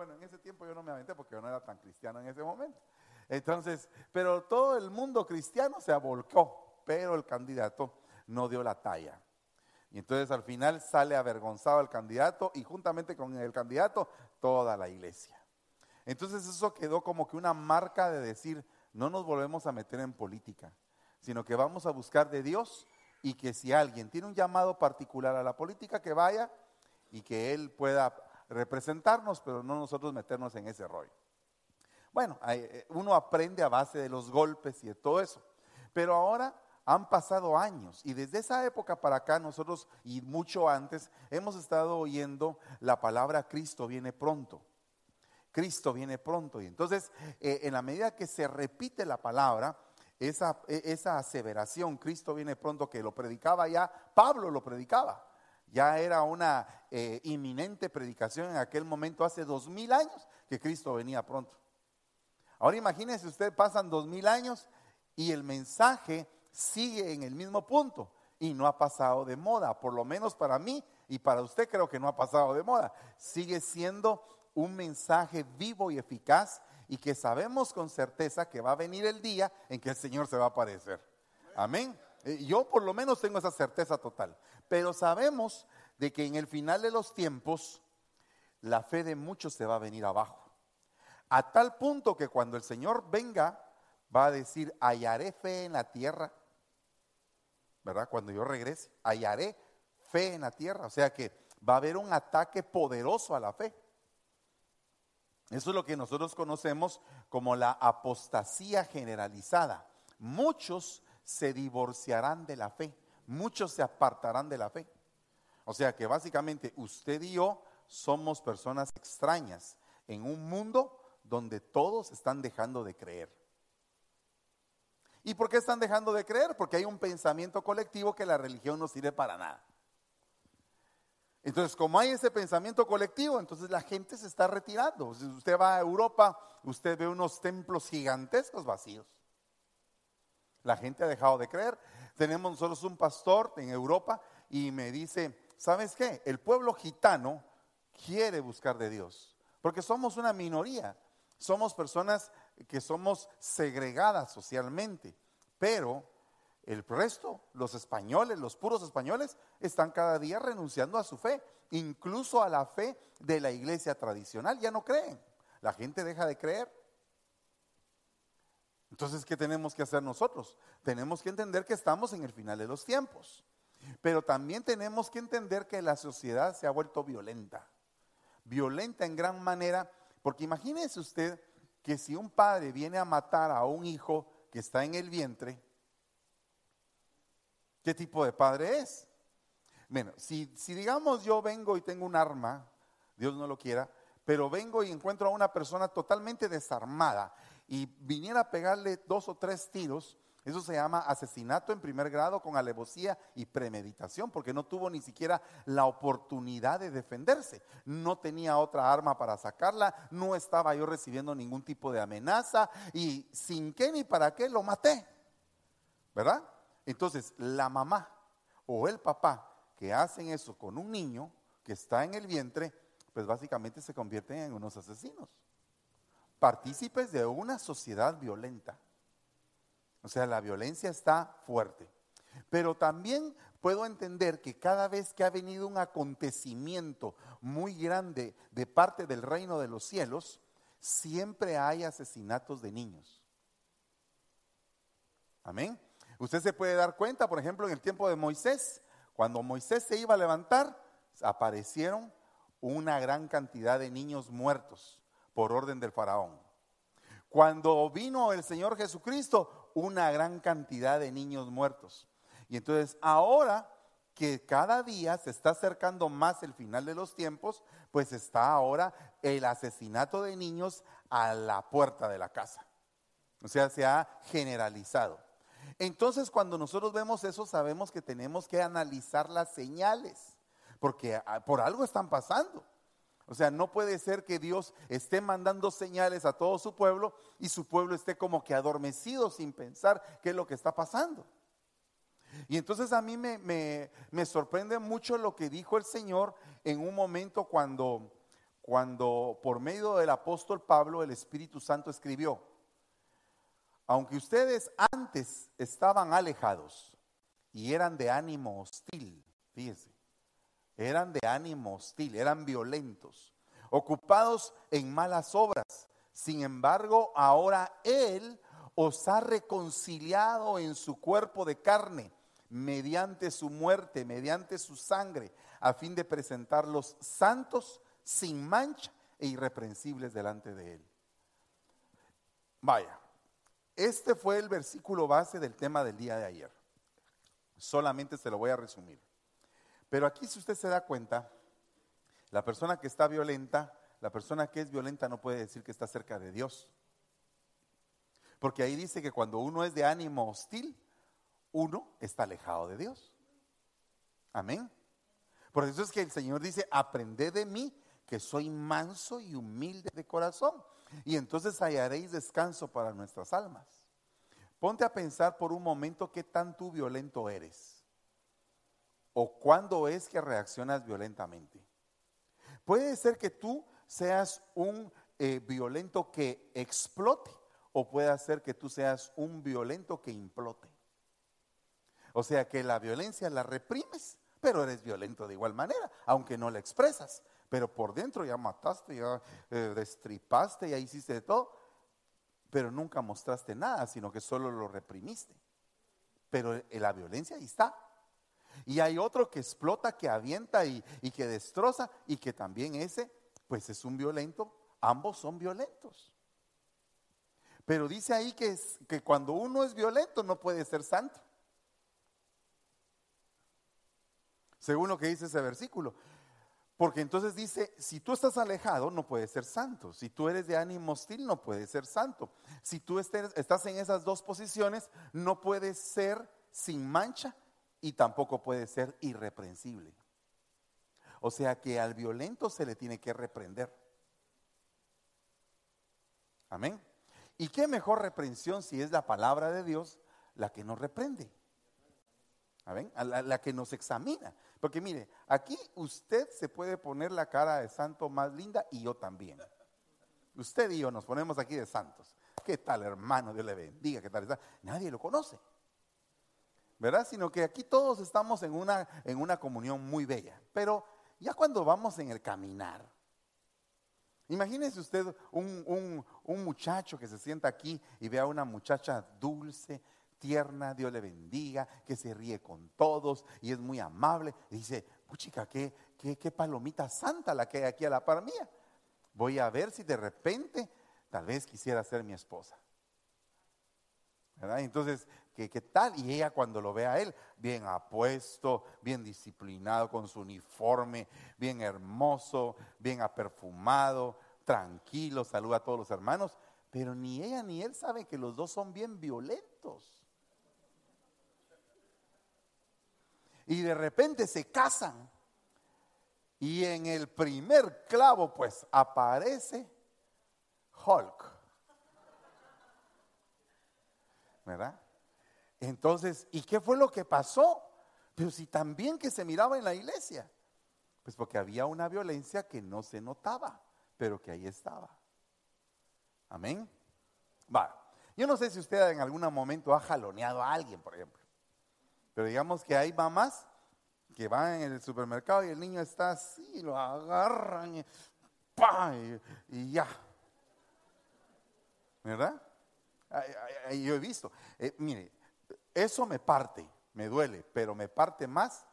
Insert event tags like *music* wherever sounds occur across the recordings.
Bueno, en ese tiempo yo no me aventé porque yo no era tan cristiano en ese momento. Entonces, pero todo el mundo cristiano se abolcó, pero el candidato no dio la talla. Y entonces al final sale avergonzado el candidato y juntamente con el candidato toda la iglesia. Entonces eso quedó como que una marca de decir, no nos volvemos a meter en política, sino que vamos a buscar de Dios y que si alguien tiene un llamado particular a la política, que vaya y que él pueda representarnos, pero no nosotros meternos en ese rollo. Bueno, eh, uno aprende a base de los golpes y de todo eso. Pero ahora han pasado años y desde esa época para acá nosotros y mucho antes hemos estado oyendo la palabra Cristo viene pronto. Cristo viene pronto. Y entonces, eh, en la medida que se repite la palabra, esa, e, esa aseveración, Cristo viene pronto, que lo predicaba ya, Pablo lo predicaba. Ya era una eh, inminente predicación en aquel momento, hace dos mil años, que Cristo venía pronto. Ahora imagínense, usted pasan dos mil años y el mensaje sigue en el mismo punto y no ha pasado de moda, por lo menos para mí y para usted creo que no ha pasado de moda. Sigue siendo un mensaje vivo y eficaz y que sabemos con certeza que va a venir el día en que el Señor se va a aparecer. Amén. Eh, yo por lo menos tengo esa certeza total. Pero sabemos de que en el final de los tiempos la fe de muchos se va a venir abajo. A tal punto que cuando el Señor venga va a decir, hallaré fe en la tierra. ¿Verdad? Cuando yo regrese, hallaré fe en la tierra. O sea que va a haber un ataque poderoso a la fe. Eso es lo que nosotros conocemos como la apostasía generalizada. Muchos se divorciarán de la fe, muchos se apartarán de la fe. O sea que básicamente usted y yo somos personas extrañas en un mundo donde todos están dejando de creer. ¿Y por qué están dejando de creer? Porque hay un pensamiento colectivo que la religión no sirve para nada. Entonces, como hay ese pensamiento colectivo, entonces la gente se está retirando. Si usted va a Europa, usted ve unos templos gigantescos vacíos. La gente ha dejado de creer. Tenemos nosotros un pastor en Europa y me dice, ¿sabes qué? El pueblo gitano quiere buscar de Dios, porque somos una minoría. Somos personas que somos segregadas socialmente, pero el resto, los españoles, los puros españoles, están cada día renunciando a su fe, incluso a la fe de la iglesia tradicional. Ya no creen. La gente deja de creer. Entonces, ¿qué tenemos que hacer nosotros? Tenemos que entender que estamos en el final de los tiempos. Pero también tenemos que entender que la sociedad se ha vuelto violenta. Violenta en gran manera, porque imagínese usted que si un padre viene a matar a un hijo que está en el vientre, ¿Qué tipo de padre es? Bueno, si, si digamos yo vengo y tengo un arma, Dios no lo quiera, pero vengo y encuentro a una persona totalmente desarmada y viniera a pegarle dos o tres tiros, eso se llama asesinato en primer grado con alevosía y premeditación, porque no tuvo ni siquiera la oportunidad de defenderse. No tenía otra arma para sacarla, no estaba yo recibiendo ningún tipo de amenaza y sin qué ni para qué lo maté. ¿Verdad? Entonces, la mamá o el papá que hacen eso con un niño que está en el vientre, pues básicamente se convierten en unos asesinos. Partícipes de una sociedad violenta. O sea, la violencia está fuerte. Pero también puedo entender que cada vez que ha venido un acontecimiento muy grande de parte del reino de los cielos, siempre hay asesinatos de niños. Amén. Usted se puede dar cuenta, por ejemplo, en el tiempo de Moisés, cuando Moisés se iba a levantar, aparecieron una gran cantidad de niños muertos por orden del faraón. Cuando vino el Señor Jesucristo, una gran cantidad de niños muertos. Y entonces ahora que cada día se está acercando más el final de los tiempos, pues está ahora el asesinato de niños a la puerta de la casa. O sea, se ha generalizado. Entonces cuando nosotros vemos eso sabemos que tenemos que analizar las señales, porque ah, por algo están pasando. O sea, no puede ser que Dios esté mandando señales a todo su pueblo y su pueblo esté como que adormecido sin pensar qué es lo que está pasando. Y entonces a mí me, sorprende mucho lo que dijo el Señor en un momento cuando, cuando por medio del apóstol Pablo el Espíritu Santo escribió, aunque ustedes antes estaban alejados y eran de ánimo hostil, fíjense, eran de ánimo hostil, eran violentos, ocupados en malas obras. Sin embargo, ahora Él os ha reconciliado en su cuerpo de carne mediante su muerte, mediante su sangre, a fin de presentarlos santos, sin mancha e irreprensibles delante de Él. Vaya, este fue el versículo base del tema del día de ayer. Solamente se lo voy a resumir. Pero aquí si usted se da cuenta, la persona que está violenta, la persona que es violenta no puede decir que está cerca de Dios. Porque ahí dice que cuando uno es de ánimo hostil, uno está alejado de Dios. Amén. Por eso es que el Señor dice, aprended de mí, que soy manso y humilde de corazón. Y entonces hallaréis descanso para nuestras almas. Ponte a pensar por un momento qué tan tú violento eres o cuándo es que reaccionas violentamente. Puede ser que tú seas un eh, violento que explote o puede ser que tú seas un violento que implote. O sea que la violencia la reprimes, pero eres violento de igual manera, aunque no la expresas. Pero por dentro ya mataste, ya eh, destripaste, ya hiciste de todo, pero nunca mostraste nada, sino que solo lo reprimiste. Pero la violencia ahí está. Y hay otro que explota, que avienta y, que destroza y que también ese, pues es un violento. Ambos son violentos. Pero dice ahí que, que cuando uno es violento no puede ser santo. Según lo que dice ese versículo. Porque entonces dice, si tú estás alejado, no puedes ser santo. Si tú eres de ánimo hostil, no puedes ser santo. Si tú estás en esas dos posiciones, no puedes ser sin mancha y tampoco puede ser irreprensible. O sea que al violento se le tiene que reprender. Amén. ¿Y qué mejor reprensión si es la palabra de Dios la que nos reprende? Amén. La, la que nos examina. Porque mire, aquí usted se puede poner la cara de santo más linda y yo también. Usted y yo nos ponemos aquí de santos. ¿Qué tal, hermano? Dios le bendiga. ¿Qué tal Nadie lo conoce. ¿Verdad? Sino que aquí todos estamos en una, en una comunión muy bella. Pero ya cuando vamos en el caminar, imagínese usted un, muchacho que se sienta aquí y ve a una muchacha dulce, tierna, Dios le bendiga, que se ríe con todos y es muy amable. Y dice, puchica, qué, qué, qué palomita santa la que hay aquí a la par mía. Voy a ver si de repente tal vez quisiera ser mi esposa. ¿verdad? Entonces, ¿qué, ¿qué, tal? Y ella cuando lo ve a él, bien apuesto, bien disciplinado con su uniforme, bien hermoso, bien aperfumado, tranquilo, saluda a todos los hermanos, pero ni ella ni él saben que los dos son bien violentos. Y de repente se casan. Y en el primer clavo, pues aparece Hulk. ¿verdad? Entonces, ¿y qué fue lo que pasó? Pero si también que se miraba en la iglesia, pues porque había una violencia que no se notaba, pero que ahí estaba. Amén. Va. Yo no sé si usted en algún momento ha jaloneado a alguien, por ejemplo. Pero digamos que hay mamás que van en el supermercado y el niño está así, lo agarran y, y ya. ¿Verdad? Yo he visto. Eh, mire, eso me parte, me duele, pero me parte más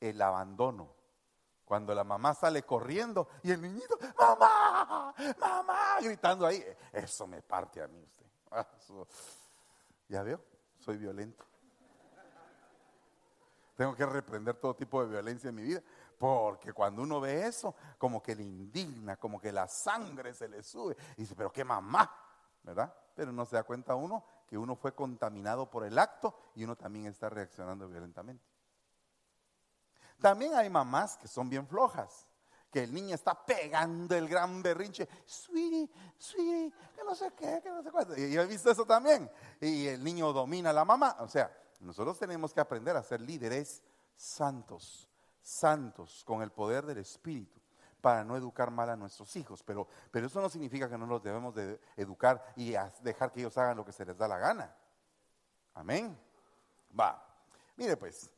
el abandono. Cuando la mamá sale corriendo y el niñito, mamá, mamá, gritando ahí, eso me parte a mí usted. Ah, ya veo, soy violento. Tengo que reprender todo tipo de violencia en mi vida, porque cuando uno ve eso, como que le indigna, como que la sangre se le sube. Y dice, pero qué mamá, ¿verdad? pero no se da cuenta uno que uno fue contaminado por el acto y uno también está reaccionando violentamente. También hay mamás que son bien flojas, que el niño está pegando el gran berrinche, sweetie, sweetie, que no sé qué, que no sé cuánto. Y yo he visto eso también. Y el niño domina a la mamá. O sea, nosotros tenemos que aprender a ser líderes santos, santos, con el poder del Espíritu. Para no educar mal a nuestros hijos, pero, pero eso no significa que no los debemos de educar y dejar que ellos hagan lo que se les da la gana. Amén. Va. Mire pues,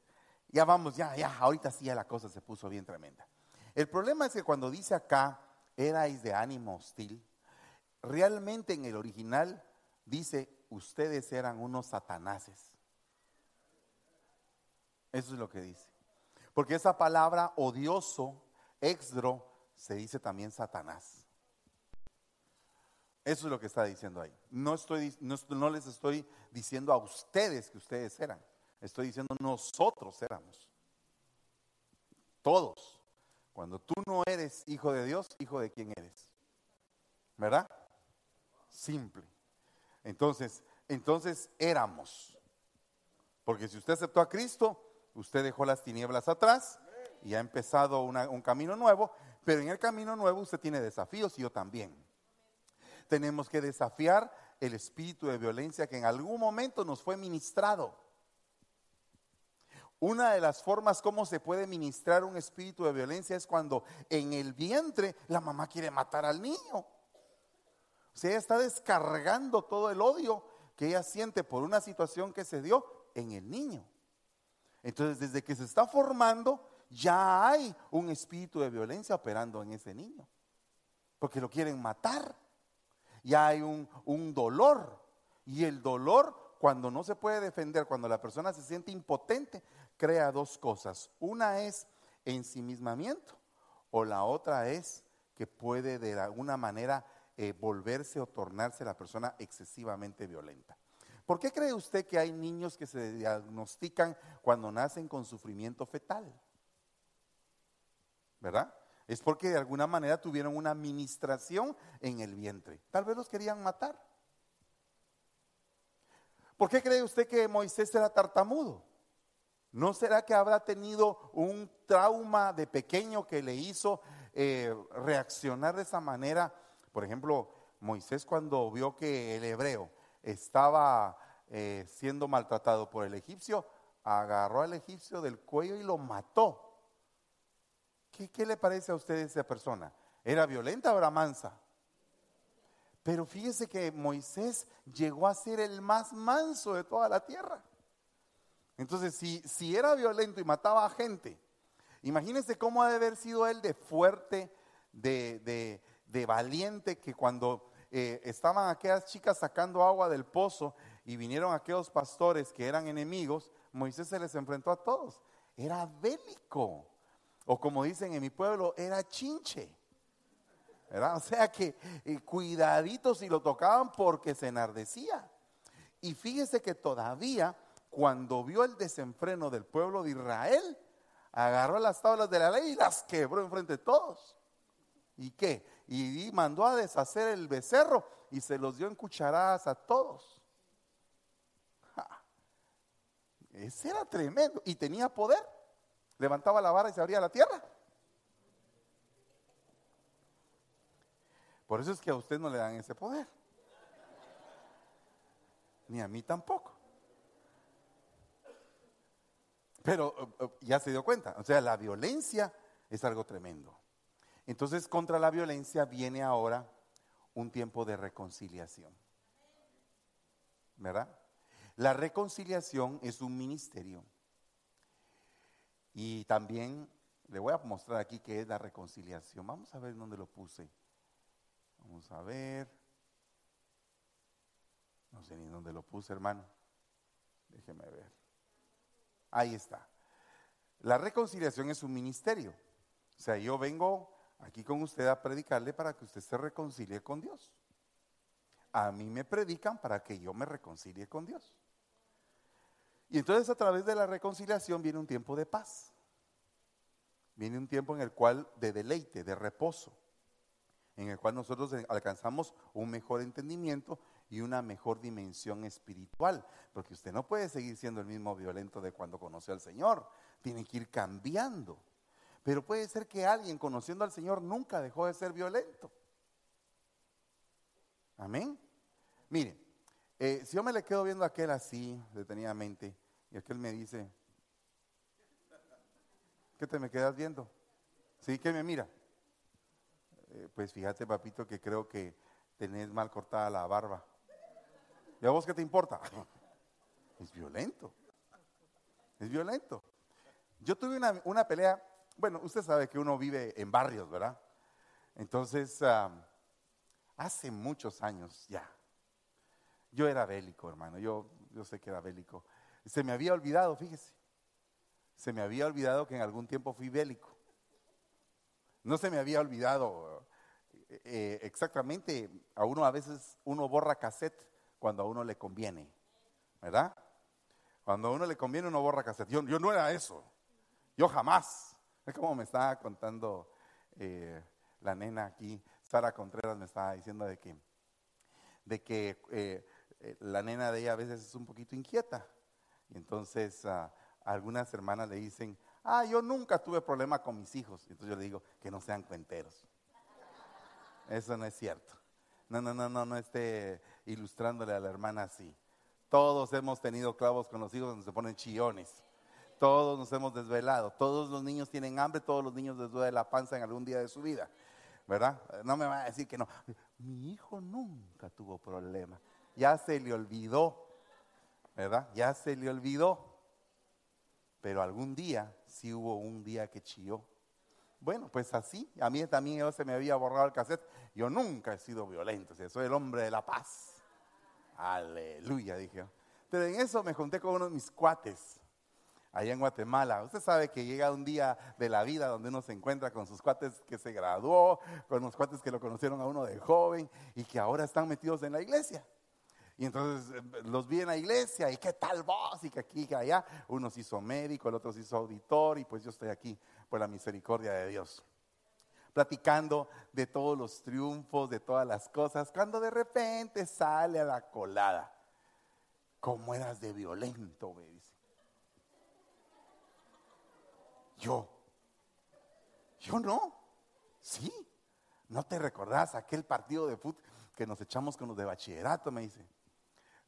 ya vamos, ya, ya, ahorita sí ya la cosa se puso bien tremenda. El problema es que cuando dice acá, erais de ánimo hostil, realmente en el original dice, ustedes eran unos satanases. Eso es lo que dice. Porque esa palabra odioso, exdro, se dice también Satanás. Eso es lo que está diciendo ahí. No, les estoy diciendo a ustedes que ustedes eran. Estoy diciendo nosotros éramos. Todos. Cuando tú no eres hijo de Dios, hijo de quién eres. ¿Verdad? Simple. Entonces, entonces éramos. Porque si usted aceptó a Cristo, usted dejó las tinieblas atrás y ha empezado un camino nuevo, pero en el camino nuevo usted tiene desafíos y yo también. Tenemos que desafiar el espíritu de violencia que en algún momento nos fue ministrado. Una de las formas como se puede ministrar un espíritu de violencia es cuando en el vientre la mamá quiere matar al niño. O sea, ella está descargando todo el odio que ella siente por una situación que se dio en el niño. Entonces, desde que se está formando, ya hay un espíritu de violencia operando en ese niño. Porque lo quieren matar. Ya hay un, un dolor. Y el dolor, cuando no se puede defender, cuando la persona se siente impotente, crea dos cosas. Una es ensimismamiento o la otra es que puede de alguna manera eh, volverse o tornarse la persona excesivamente violenta. ¿Por qué cree usted que hay niños que se diagnostican cuando nacen con sufrimiento fetal? ¿Verdad? Es porque de alguna manera tuvieron una administración en el vientre. Tal vez los querían matar. ¿Por qué cree usted que Moisés era tartamudo? ¿No será que habrá tenido un trauma de pequeño que le hizo eh, reaccionar de esa manera? Por ejemplo, Moisés cuando vio que el hebreo estaba eh, siendo maltratado por el egipcio, agarró al egipcio del cuello y lo mató. ¿Qué, le parece a usted esa persona? ¿Era violenta o era mansa? Pero fíjese que Moisés llegó a ser el más manso de toda la tierra. Entonces, si, si era violento y mataba a gente, imagínense cómo ha de haber sido él de fuerte, de, valiente, que cuando eh, estaban aquellas chicas sacando agua del pozo y vinieron aquellos pastores que eran enemigos, Moisés se les enfrentó a todos. Era bélico. O como dicen en mi pueblo, era chinche. O sea que eh, cuidaditos si lo tocaban porque se enardecía. Y fíjese que todavía cuando vio el desenfreno del pueblo de Israel, agarró las tablas de la ley y las quebró enfrente de todos. ¿Y qué? Y mandó a deshacer el becerro y se los dio en cucharadas a todos. Ese era tremendo y tenía poder. Levantaba la vara y se abría la tierra. Por eso es que a usted no le dan ese poder. Ni a mí tampoco. Pero eh, eh, ya se dio cuenta, o sea, la violencia es algo tremendo. Entonces, contra la violencia viene ahora un tiempo de reconciliación. ¿Verdad? La reconciliación es un ministerio. Y también le voy a mostrar aquí qué es la reconciliación. Vamos a ver dónde lo puse. Vamos a ver. No sé ni dónde lo puse, hermano. Déjeme ver. Ahí está. La reconciliación es un ministerio. O sea, yo vengo aquí con usted a predicarle para que usted se reconcilie con Dios. A mí me predican para que yo me reconcilie con Dios. Y entonces a través de la reconciliación viene un tiempo de paz. Viene un tiempo en el cual de deleite, de reposo, en el cual nosotros alcanzamos un mejor entendimiento y una mejor dimensión espiritual, porque usted no puede seguir siendo el mismo violento de cuando conoció al Señor, tiene que ir cambiando. Pero puede ser que alguien conociendo al Señor nunca dejó de ser violento. Amén. Mire, eh, si yo me le quedo viendo a aquel así, detenidamente, y aquel me dice, ¿qué te me quedas viendo? ¿Sí? ¿Qué me mira? Eh, pues fíjate, papito, que creo que tenés mal cortada la barba. ¿Y a vos qué te importa? *laughs* Es violento. Es violento. Yo tuve una, pelea, bueno, usted sabe que uno vive en barrios, ¿verdad? Entonces, hace muchos años ya, yo era bélico, hermano, yo, yo sé que era bélico. Se me había olvidado, fíjese, se me había olvidado que en algún tiempo fui bélico. No se me había olvidado eh, eh, exactamente, a uno a veces uno borra cassette cuando a uno le conviene, ¿verdad? Cuando a uno le conviene uno borra cassette. Yo, yo no era eso, yo jamás. Es como me estaba contando eh, la nena aquí, Sara Contreras me estaba diciendo de que, de que la nena de ella a veces es un poquito inquieta. Y entonces ah, algunas hermanas le dicen, ah, yo nunca tuve problema con mis hijos. Entonces yo le digo, que no sean cuenteros. Eso no es cierto. No, no, no, no, no esté ilustrándole a la hermana así. Todos hemos tenido clavos con los hijos donde se ponen chillones. Todos nos hemos desvelado. Todos los niños tienen hambre, todos los niños les duele la panza en algún día de su vida. ¿Verdad? No me va a decir que no. Mi hijo nunca tuvo problema. Ya se le olvidó. ¿Verdad? Ya se le olvidó. Pero algún día sí hubo un día que chilló. Bueno, pues así, a mí también se me había borrado el cassette. Yo nunca he sido violento, soy el hombre de la paz. Aleluya, dije. Pero en eso me junté con uno de mis cuates, allá en Guatemala. Usted sabe que llega un día de la vida donde uno se encuentra con sus cuates que se graduó, con los cuates que lo conocieron a uno de joven y que ahora están metidos en la iglesia. Y entonces eh, los vi en la iglesia y qué tal vos y que aquí y que allá. Uno se hizo médico, el otro se hizo auditor y pues yo estoy aquí por la misericordia de Dios. Platicando de todos los triunfos, de todas las cosas, cuando de repente sale a la colada. ¿Cómo eras de violento? Me dice. Yo. Yo no. Sí. ¿No te recordás aquel partido de fútbol que nos echamos con los de bachillerato? Me dice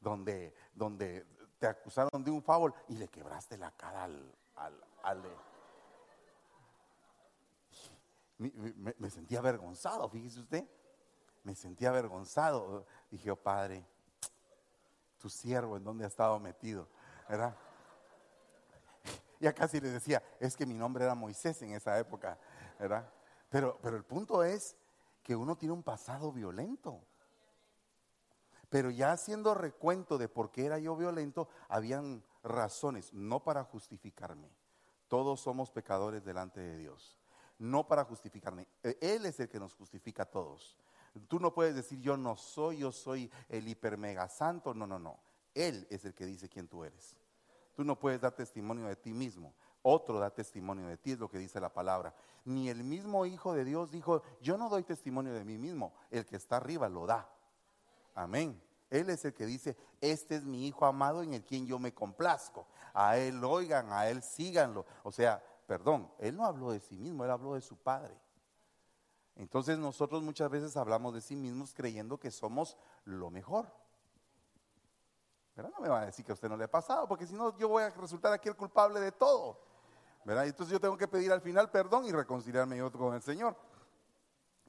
donde, donde te acusaron de un favor y le quebraste la cara al, al, me, sentía avergonzado, fíjese usted. Me sentía avergonzado. Dije, oh Padre, tu siervo en dónde ha estado metido, ¿verdad? Ya casi le decía, es que mi nombre era Moisés en esa época, ¿verdad? Pero, pero el punto es que uno tiene un pasado violento. Pero ya haciendo recuento de por qué era yo violento, habían razones, no para justificarme. Todos somos pecadores delante de Dios, no para justificarme. E, Él es el que nos justifica a todos. Tú no puedes decir yo no soy, yo soy el hiper mega santo. No, no, no. Él es el que dice quién tú eres. Tú no puedes dar testimonio de ti mismo. Otro da testimonio de ti, es lo que dice la palabra. Ni el mismo Hijo de Dios dijo, yo no doy testimonio de mí mismo. El que está arriba lo da. Amén. Él es el que dice, este es mi hijo amado en el quien yo me complazco. A él oigan, a él síganlo. O sea, perdón, él no habló de sí mismo, él habló de su padre. Entonces nosotros muchas veces hablamos de sí mismos creyendo que somos lo mejor. Pero no me va a decir que a usted no le ha pasado, porque si no yo voy a resultar aquí el culpable de todo. ¿verdad? Entonces yo tengo que pedir al final perdón y reconciliarme yo con el Señor.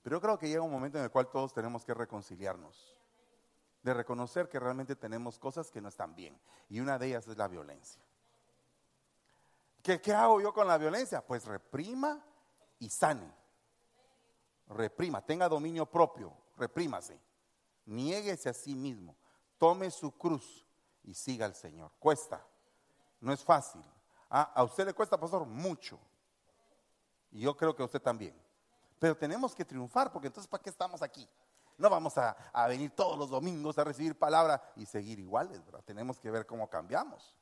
Pero yo creo que llega un momento en el cual todos tenemos que reconciliarnos de reconocer que realmente tenemos cosas que no están bien. Y una de ellas es la violencia. ¿Qué, ¿Qué, hago yo con la violencia? Pues reprima y sane. Reprima, tenga dominio propio, reprímase. Niéguese a sí mismo. Tome su cruz y siga al Señor. Cuesta, no es fácil. Ah, a usted le cuesta, pastor, mucho. Y yo creo que a usted también. Pero tenemos que triunfar, porque entonces, ¿para qué estamos aquí? No vamos a, venir todos los domingos a recibir palabra y seguir iguales, ¿verdad? Tenemos que ver cómo cambiamos,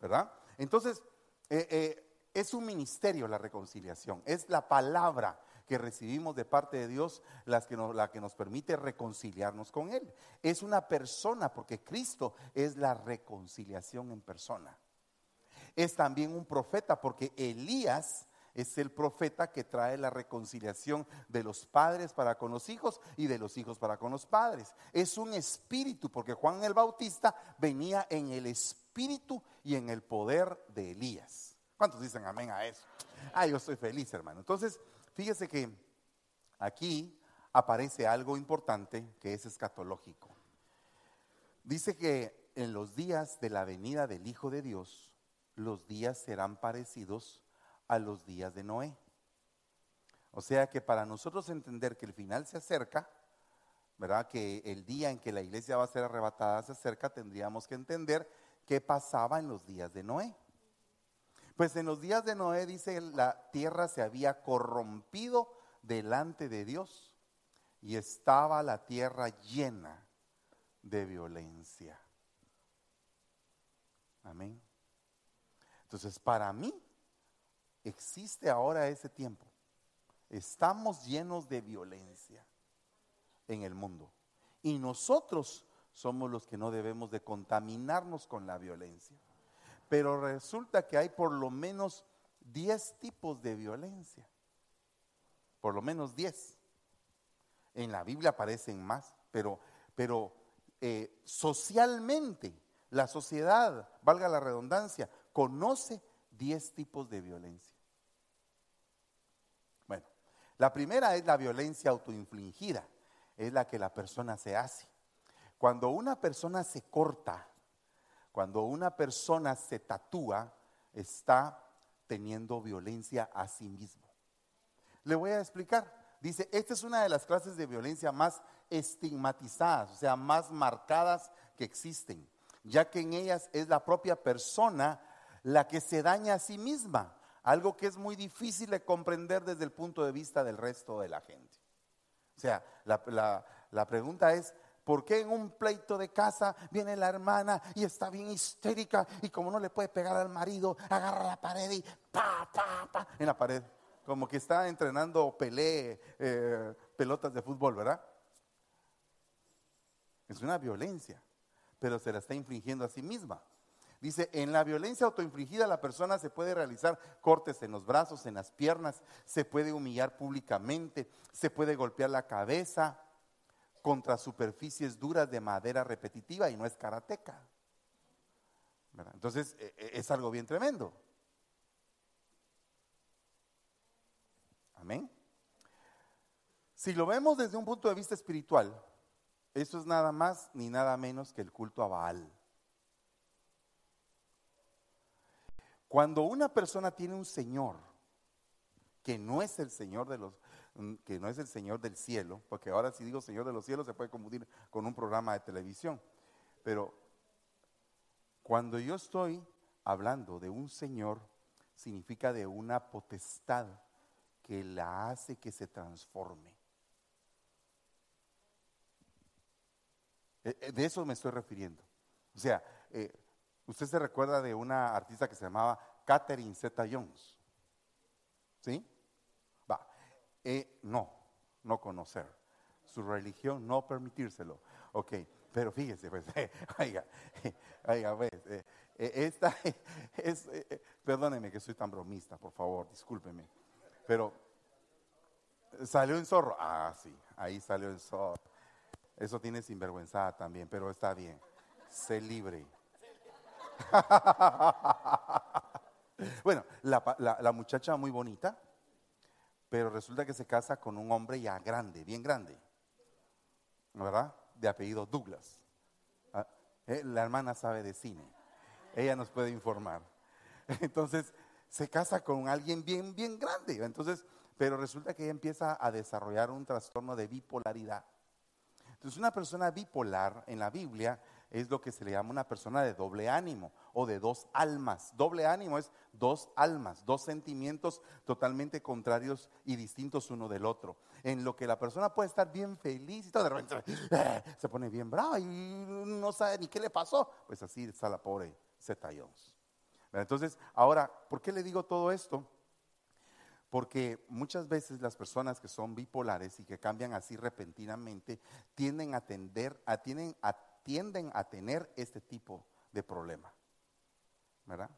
¿verdad? Entonces, eh, eh, es un ministerio la reconciliación, es la palabra que recibimos de parte de Dios la que nos permite reconciliarnos con Él. Es una persona, porque Cristo es la reconciliación en persona. Es también un profeta, porque Elías es el profeta que trae la reconciliación de los padres para con los hijos y de los hijos para con los padres. Es un espíritu, porque Juan el Bautista venía en el espíritu y en el poder de Elías. ¿Cuántos dicen amén a eso? Ah, yo estoy feliz, hermano. Entonces, fíjese que aquí aparece algo importante que es escatológico. Dice que en los días de la venida del Hijo de Dios, los días serán parecidos a los días de Noé. O sea que para nosotros entender que el final se acerca, ¿verdad? Que el día en que la iglesia va a ser arrebatada se acerca, tendríamos que entender qué pasaba en los días de Noé. Pues en los días de Noé dice la tierra se había corrompido delante de Dios y estaba la tierra llena de violencia. Amén. Entonces, para mí existe ahora ese tiempo. Estamos llenos de violencia en el mundo. Y nosotros somos los que no debemos de contaminarnos con la violencia. Pero resulta que hay por lo menos 10 tipos de violencia. Por lo menos 10. En la Biblia aparecen más, pero, pero eh, socialmente la sociedad, valga la redundancia, conoce 10 tipos de violencia. Bueno, la primera es la violencia autoinfligida, es la que la persona se hace. Cuando una persona se corta, cuando una persona se tatúa, está teniendo violencia a sí mismo. Le voy a explicar. Dice, esta es una de las clases de violencia más estigmatizadas, o sea, más marcadas que existen, ya que en ellas es la propia persona la que se daña a sí misma, algo que es muy difícil de comprender desde el punto de vista del resto de la gente. O sea, la, la pregunta es, ¿Por qué en un pleito de casa viene la hermana y está bien histérica y como no le puede pegar al marido, agarra la pared y pa, pa, pa, en la pared? Como que está entrenando pelé, eh, pelotas de fútbol, ¿verdad? Es una violencia, pero se la está infligiendo a sí misma. Dice, en la violencia autoinfligida la persona se puede realizar cortes en los brazos, en las piernas, se puede humillar públicamente, se puede golpear la cabeza, contra superficies duras de madera repetitiva y no es karateca. Entonces e, e, es algo bien tremendo. Amén. Si lo vemos desde un punto de vista espiritual, eso es nada más ni nada menos que el culto a Baal. Cuando una persona tiene un Señor que no es el Señor de los, que no es el Señor del cielo, porque ahora si digo Señor de los cielos se puede confundir con un programa de televisión, pero cuando yo estoy hablando de un Señor, significa de una potestad que la hace que se transforme. Eh, eh, de eso me estoy refiriendo. O sea, eh, usted se recuerda de una artista que se llamaba Catherine Zeta Jones. ¿Sí? no, no conocer. Su religión no permitírselo. Ok, pero fíjese, pues, *laughs* oiga, oiga, pues, eh, eh, esta *laughs* es, eh, perdóneme que soy tan bromista, por favor, discúlpeme. Pero, ¿salió en zorro? Ah, sí, ahí salió el zorro. Eso tiene sinvergüenza también, pero está bien. Sé libre. *laughs* bueno, la, muchacha muy bonita, pero resulta que se casa con un hombre ya grande, bien grande, ¿verdad? De apellido Douglas. Ah, eh, la hermana sabe de cine, ella nos puede informar. *laughs* Entonces, se casa con alguien bien, bien grande. Entonces, pero resulta que ella empieza a desarrollar un trastorno de bipolaridad. Entonces, una persona bipolar en la Biblia es lo que se le llama una persona de doble ánimo o de dos almas. Doble ánimo es dos almas, dos sentimientos totalmente contrarios y distintos uno del otro. En lo que la persona puede estar bien feliz y todo, de repente se pone bien brava y no sabe ni qué le pasó. Pues así está la pobre Zeta Jones. Entonces, ahora, ¿por qué le digo todo esto? Porque muchas veces las personas que son bipolares y que cambian así repentinamente tienden a tender, a, tienen a tienden a tener este tipo de problema. ¿Verdad?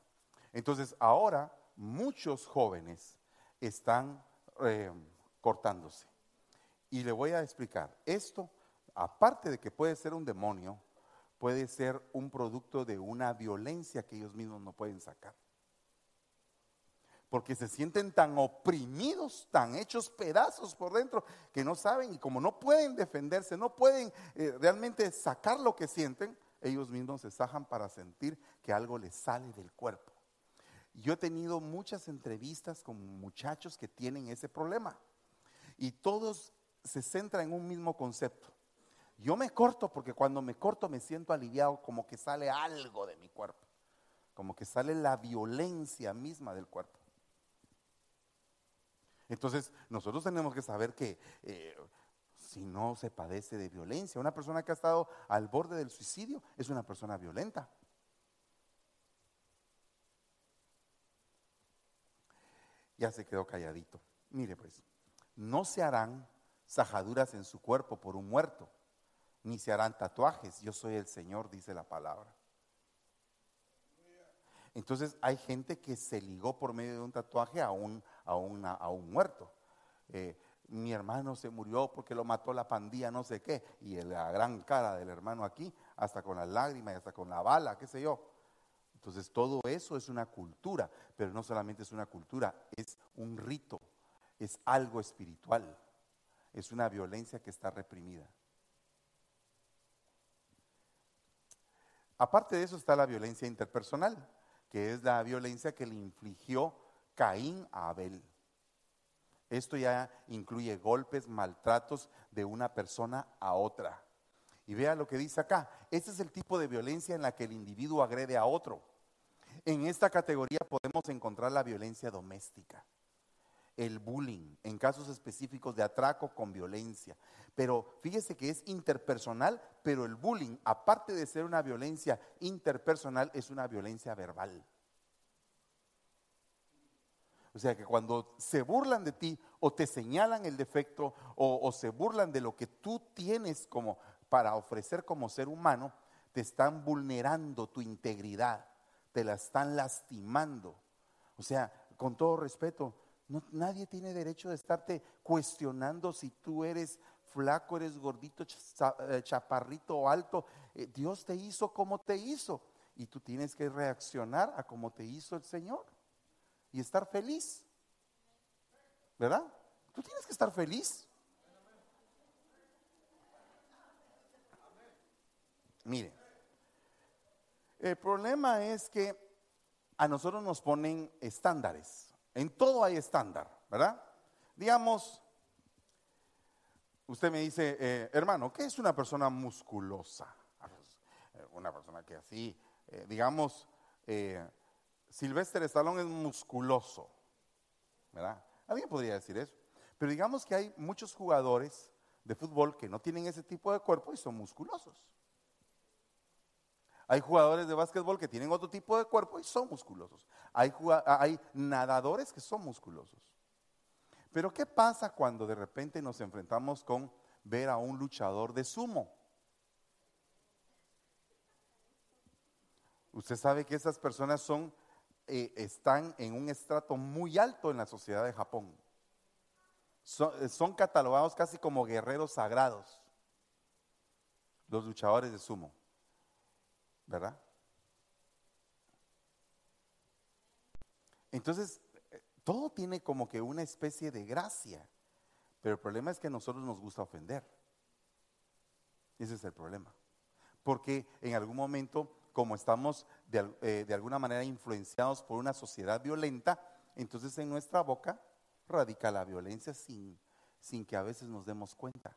Entonces, ahora muchos jóvenes están eh, cortándose. Y le voy a explicar, esto, aparte de que puede ser un demonio, puede ser un producto de una violencia que ellos mismos no pueden sacar. Porque se sienten tan oprimidos, tan hechos pedazos por dentro, que no saben y como no pueden defenderse, no pueden eh, realmente sacar lo que sienten, ellos mismos se sajan para sentir que algo les sale del cuerpo. Yo he tenido muchas entrevistas con muchachos que tienen ese problema y todos se centran en un mismo concepto. Yo me corto porque cuando me corto me siento aliviado, como que sale algo de mi cuerpo, como que sale la violencia misma del cuerpo. Entonces, nosotros tenemos que saber que eh, si no se padece de violencia, una persona que ha estado al borde del suicidio es una persona violenta. Ya se quedó calladito. Mire pues, no se harán sajaduras en su cuerpo por un muerto, ni se harán tatuajes. Yo soy el Señor, dice la palabra. Entonces hay gente que se ligó por medio de un tatuaje a un, a a un muerto. Eh, mi hermano se murió porque lo mató la pandilla, no sé qué, y la gran cara del hermano aquí, hasta con las lágrimas, hasta con la bala, qué sé yo. Entonces todo eso es una cultura, pero no solamente es una cultura, es un rito, es algo espiritual, es una violencia que está reprimida. Aparte de eso está la violencia interpersonal que es la violencia que le infligió Caín a Abel. Esto ya incluye golpes, maltratos de una persona a otra. Y vea lo que dice acá. Este es el tipo de violencia en la que el individuo agrede a otro. En esta categoría podemos encontrar la violencia doméstica el bullying en casos específicos de atraco con violencia. Pero fíjese que es interpersonal, pero el bullying, aparte de ser una violencia interpersonal, es una violencia verbal. O sea que cuando se burlan de ti o te señalan el defecto o, se burlan de lo que tú tienes como para ofrecer como ser humano, te están vulnerando tu integridad, te la están lastimando. O sea, con todo respeto, nadie tiene derecho de estarte cuestionando si tú eres flaco, eres gordito, eh, chaparrito o alto. Eh, Dios te hizo como te hizo. Y tú tienes que reaccionar a como te hizo el Señor. Y estar feliz. ¿Verdad? Tú tienes que estar feliz. Mire, el problema es que a nosotros nos ponen estándares. En todo hay estándar, ¿verdad? Digamos, usted me dice, eh, hermano, ¿qué es una persona musculosa? Eh, una persona que así, eh, digamos, Silvestre Stallone es musculoso, ¿verdad? Alguien podría decir eso. Pero digamos que hay muchos jugadores de fútbol que no tienen ese tipo de cuerpo y son musculosos. Hay jugadores de básquetbol que tienen otro tipo de cuerpo y son musculosos. Hay, hay nadadores que son musculosos. Pero ¿qué pasa cuando de repente nos enfrentamos con ver a un luchador de sumo? Usted sabe que esas personas son, eh, están en un estrato muy alto en la sociedad de Japón. Eh, son catalogados casi como guerreros sagrados, los luchadores de sumo. ¿Verdad? Entonces, todo tiene como que una especie de gracia, pero el problema es que a nosotros nos gusta ofender. Ese es el problema. Porque en algún momento, como estamos de, eh, de alguna manera influenciados por una sociedad violenta, entonces en nuestra boca radica la violencia sin, sin que a veces nos demos cuenta,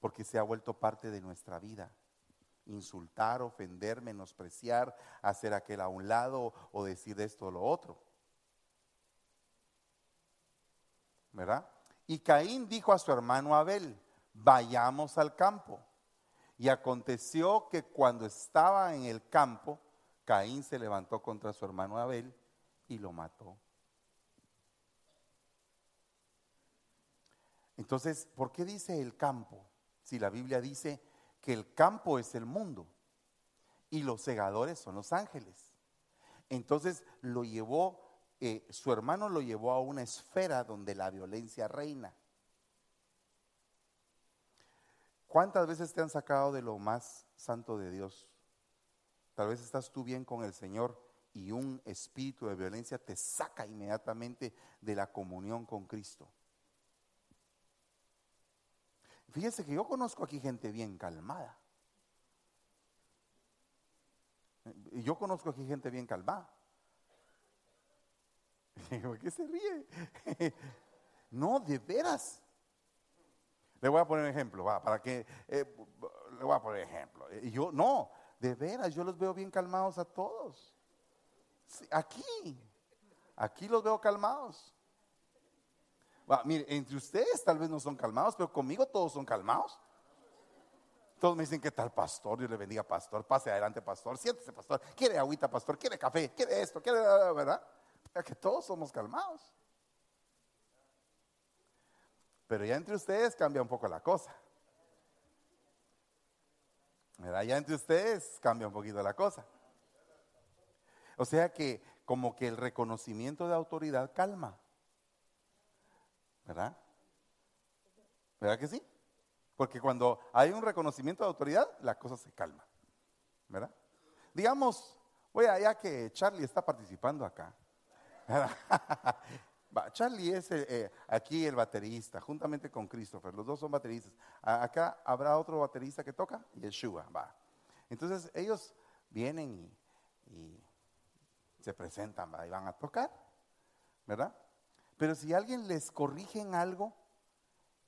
porque se ha vuelto parte de nuestra vida insultar, ofender, menospreciar, hacer aquel a un lado o decir esto o lo otro. ¿Verdad? Y Caín dijo a su hermano Abel, vayamos al campo. Y aconteció que cuando estaba en el campo, Caín se levantó contra su hermano Abel y lo mató. Entonces, ¿por qué dice el campo? Si la Biblia dice que el campo es el mundo y los segadores son los ángeles. Entonces lo llevó, eh, su hermano lo llevó a una esfera donde la violencia reina. ¿Cuántas veces te han sacado de lo más santo de Dios? Tal vez estás tú bien con el Señor y un espíritu de violencia te saca inmediatamente de la comunión con Cristo. Fíjese que yo conozco aquí gente bien calmada. Yo conozco aquí gente bien calmada. *laughs* ¿Por qué se ríe? *laughs* No, de veras. Le voy a poner un ejemplo, va, para que, eh, le voy a poner ejemplo. Yo, no, de veras, yo los veo bien calmados a todos. aquí, aquí los veo calmados. Va, mire, entre ustedes tal vez no son calmados, pero conmigo todos son calmados. Todos me dicen, ¿qué tal, pastor? Dios le bendiga, pastor. Pase adelante, pastor. Siéntese, pastor. ¿Quiere agüita, pastor? ¿Quiere café? ¿Quiere esto? ¿Quiere, verdad? Ya que todos somos calmados. Pero ya entre ustedes cambia un poco la cosa. ¿Verdad? Ya entre ustedes cambia un poquito la cosa. O sea que como que el reconocimiento de autoridad calma. ¿Verdad? ¿Verdad que sí? Porque cuando hay un reconocimiento de autoridad, la cosa se calma. ¿Verdad? Digamos, voy allá que Charlie está participando acá. *laughs* Charlie es eh, eh, aquí el baterista, juntamente con Christopher. Los dos son bateristas. acá habrá otro baterista que toca, Yeshua, va. Entonces ellos vienen y, se presentan, y van a tocar, ¿verdad? Pero si alguien les corrige en algo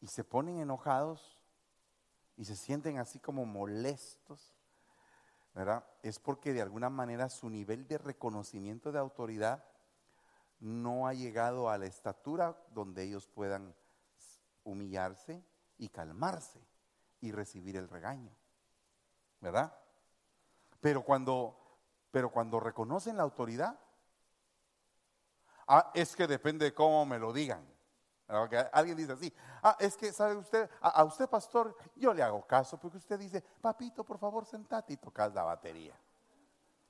y se ponen enojados y se sienten así como molestos, ¿verdad? Es porque de alguna manera su nivel de reconocimiento de autoridad no ha llegado a la estatura donde ellos puedan humillarse y calmarse y recibir el regaño. ¿Verdad? Pero cuando, pero cuando reconocen la autoridad, ah, es que depende de cómo me lo digan. Alguien dice así, ah, es que, ¿sabe usted? A, usted, pastor, yo le hago caso porque usted dice, papito, por favor, sentate y tocas la batería.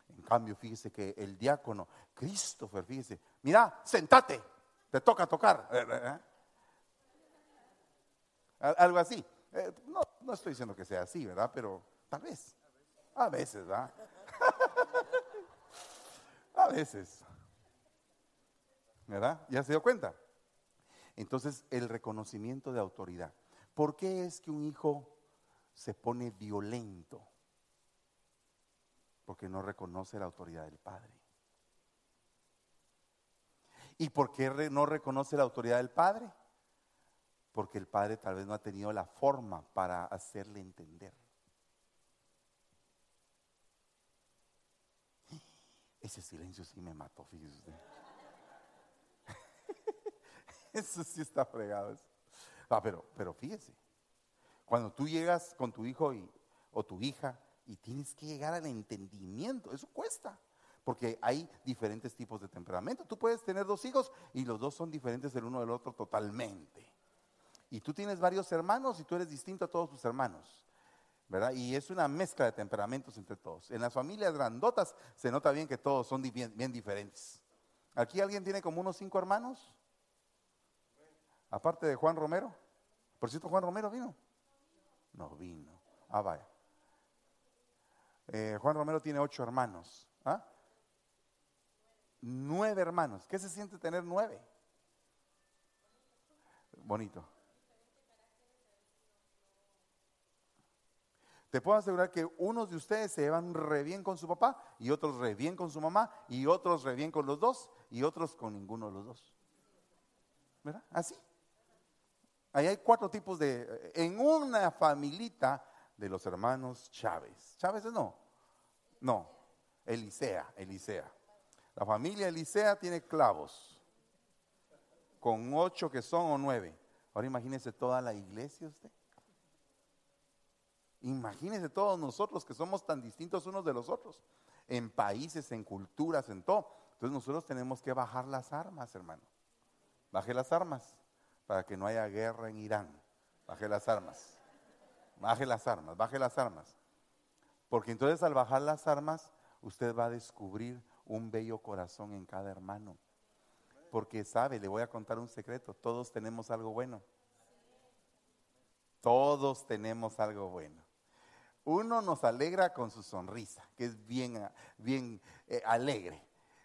En cambio, fíjese que el diácono, Christopher, fíjese, mira, sentate, te toca tocar. Eh, eh, eh. Algo así. no, no estoy diciendo que sea así, ¿verdad? Pero tal vez. A veces, ¿verdad? *laughs* A veces. ¿Verdad? ¿Ya se dio cuenta? Entonces, el reconocimiento de autoridad. ¿Por qué es que un hijo se pone violento? Porque no reconoce la autoridad del padre. ¿Y por qué no reconoce la autoridad del padre? Porque el padre tal vez no ha tenido la forma para hacerle entender. Ese silencio sí me mató, fíjese usted. Eso sí está fregado. Ah, pero, pero fíjese, cuando tú llegas con tu hijo o tu hija y tienes que llegar al entendimiento, eso cuesta. Porque hay diferentes tipos de temperamento. Tú puedes tener dos hijos y los dos son diferentes el uno del otro totalmente. Y tú tienes varios hermanos y tú eres distinto a todos tus hermanos. ¿verdad? Y es una mezcla de temperamentos entre todos. En las familias grandotas se nota bien que todos son bien diferentes. ¿Aquí alguien tiene como unos cinco hermanos? Aparte de Juan Romero. Por cierto, Juan Romero vino. No vino. Ah, vaya. Eh, Juan Romero tiene ocho hermanos. ¿ah? Nueve hermanos. ¿Qué se siente tener nueve? Bonito. Te puedo asegurar que unos de ustedes se llevan re bien con su papá y otros re bien con su mamá y otros re bien con los dos y otros con ninguno de los dos. ¿Verdad? Así. Ahí hay cuatro tipos de, en una familita de los hermanos Chávez. ¿Chávez no? No, Elisea, Elisea. La familia Elisea tiene clavos, con ocho que son o nueve. Ahora imagínese toda la iglesia usted. Imagínense todos nosotros que somos tan distintos unos de los otros, en países, en culturas, en todo. Entonces nosotros tenemos que bajar las armas, hermano. Baje las armas para que no haya guerra en Irán. Baje las armas. Baje las armas, baje las armas. Porque entonces al bajar las armas, usted va a descubrir un bello corazón en cada hermano. Porque sabe, le voy a contar un secreto, todos tenemos algo bueno. Todos tenemos algo bueno. Uno nos alegra con su sonrisa, que es bien, bien eh, alegre.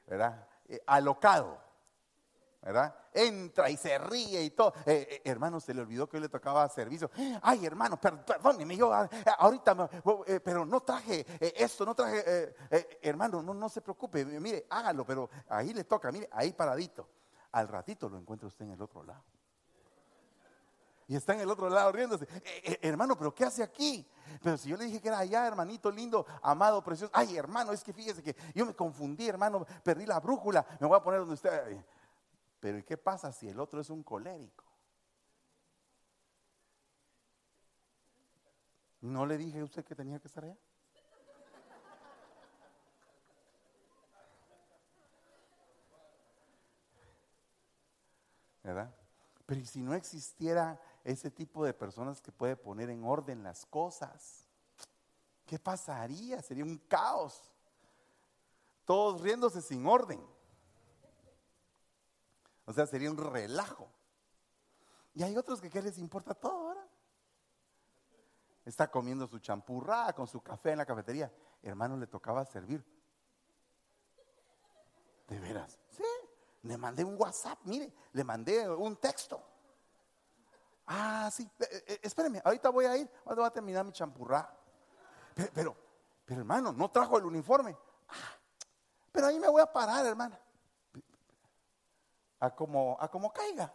¿verdad? Eh, alocado. ¿Verdad? Entra y se ríe y todo. Eh, eh, hermano, se le olvidó que hoy le tocaba servicio. Ay, hermano, perdóneme, yo ah, ahorita, pero no traje esto, no traje, hermano, no, no se preocupe, mire, hágalo, pero ahí le toca, mire, ahí paradito. Al ratito lo encuentra usted en el otro lado. Y está en el otro lado riéndose. hermano, pero ¿qué hace aquí? Pero si yo le dije que era allá, hermanito lindo, amado, precioso. Ay, hermano, es que fíjese que yo me confundí, hermano, perdí la brújula. Me voy a poner donde usted. Pero ¿y qué pasa si el otro es un colérico? ¿No le dije a usted que tenía que estar allá? ¿Verdad? Pero ¿y si no existiera ese tipo de personas que puede poner en orden las cosas? ¿Qué pasaría? Sería un caos. Todos riéndose sin orden. O sea, sería un relajo. Y hay otros que ¿qué les importa todo ahora? Está comiendo su champurrada con su café en la cafetería. Hermano, le tocaba servir. De veras. Sí. Le mandé un WhatsApp, mire, le mandé un texto. Ah, sí. Eh, eh, espéreme, ahorita voy a ir. Ahora voy a terminar mi champurrada. Pero, pero, hermano, no trajo el uniforme. Ah, pero ahí me voy a parar, hermana a como, a como caiga.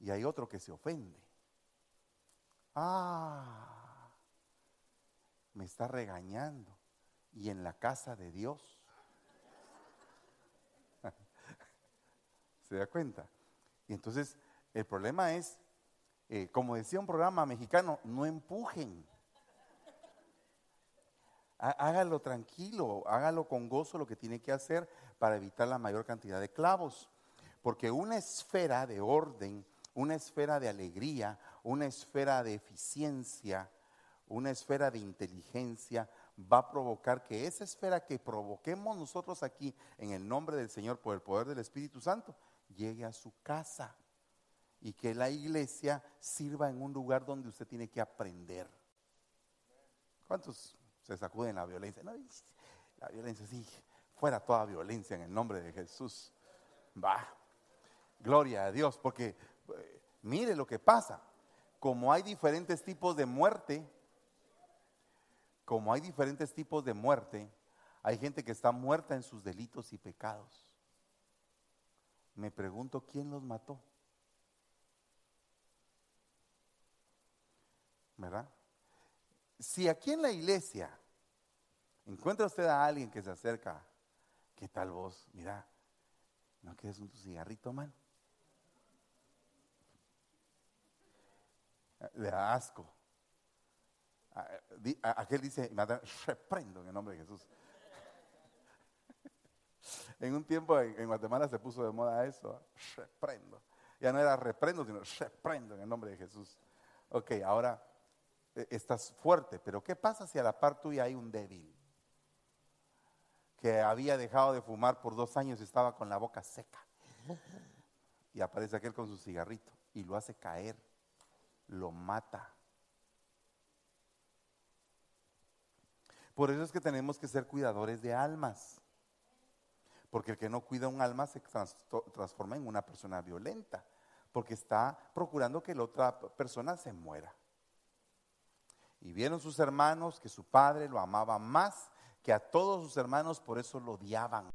Y hay otro que se ofende. Ah, me está regañando. Y en la casa de Dios. *laughs* ¿Se da cuenta? Y entonces el problema es, eh, como decía un programa mexicano, no empujen. Hágalo tranquilo, hágalo con gozo lo que tiene que hacer para evitar la mayor cantidad de clavos. Porque una esfera de orden, una esfera de alegría, una esfera de eficiencia, una esfera de inteligencia va a provocar que esa esfera que provoquemos nosotros aquí en el nombre del Señor por el poder del Espíritu Santo llegue a su casa y que la iglesia sirva en un lugar donde usted tiene que aprender. ¿Cuántos se sacuden la violencia. No, la violencia, sí, fuera toda violencia en el nombre de Jesús. Va, gloria a Dios, porque eh, mire lo que pasa. Como hay diferentes tipos de muerte, como hay diferentes tipos de muerte, hay gente que está muerta en sus delitos y pecados. Me pregunto quién los mató. ¿Verdad? Si aquí en la iglesia encuentra usted a alguien que se acerca, ¿qué tal vos? Mira, ¿no quieres un cigarrito, man? Le da asco. Aquel dice, reprendo en el nombre de Jesús. *laughs* En un tiempo en, Guatemala se puso de moda eso, reprendo. Ya no era reprendo, sino reprendo en el nombre de Jesús. Ok, ahora estás fuerte, pero ¿qué pasa si a la par tuya hay un débil? Que había dejado de fumar por dos años y estaba con la boca seca. Y aparece aquel con su cigarrito y lo hace caer, lo mata. Por eso es que tenemos que ser cuidadores de almas. Porque el que no cuida un alma se transforma en una persona violenta. Porque está procurando que la otra persona se muera. Y vieron sus hermanos que su padre lo amaba más que a todos sus hermanos, por eso lo odiaban.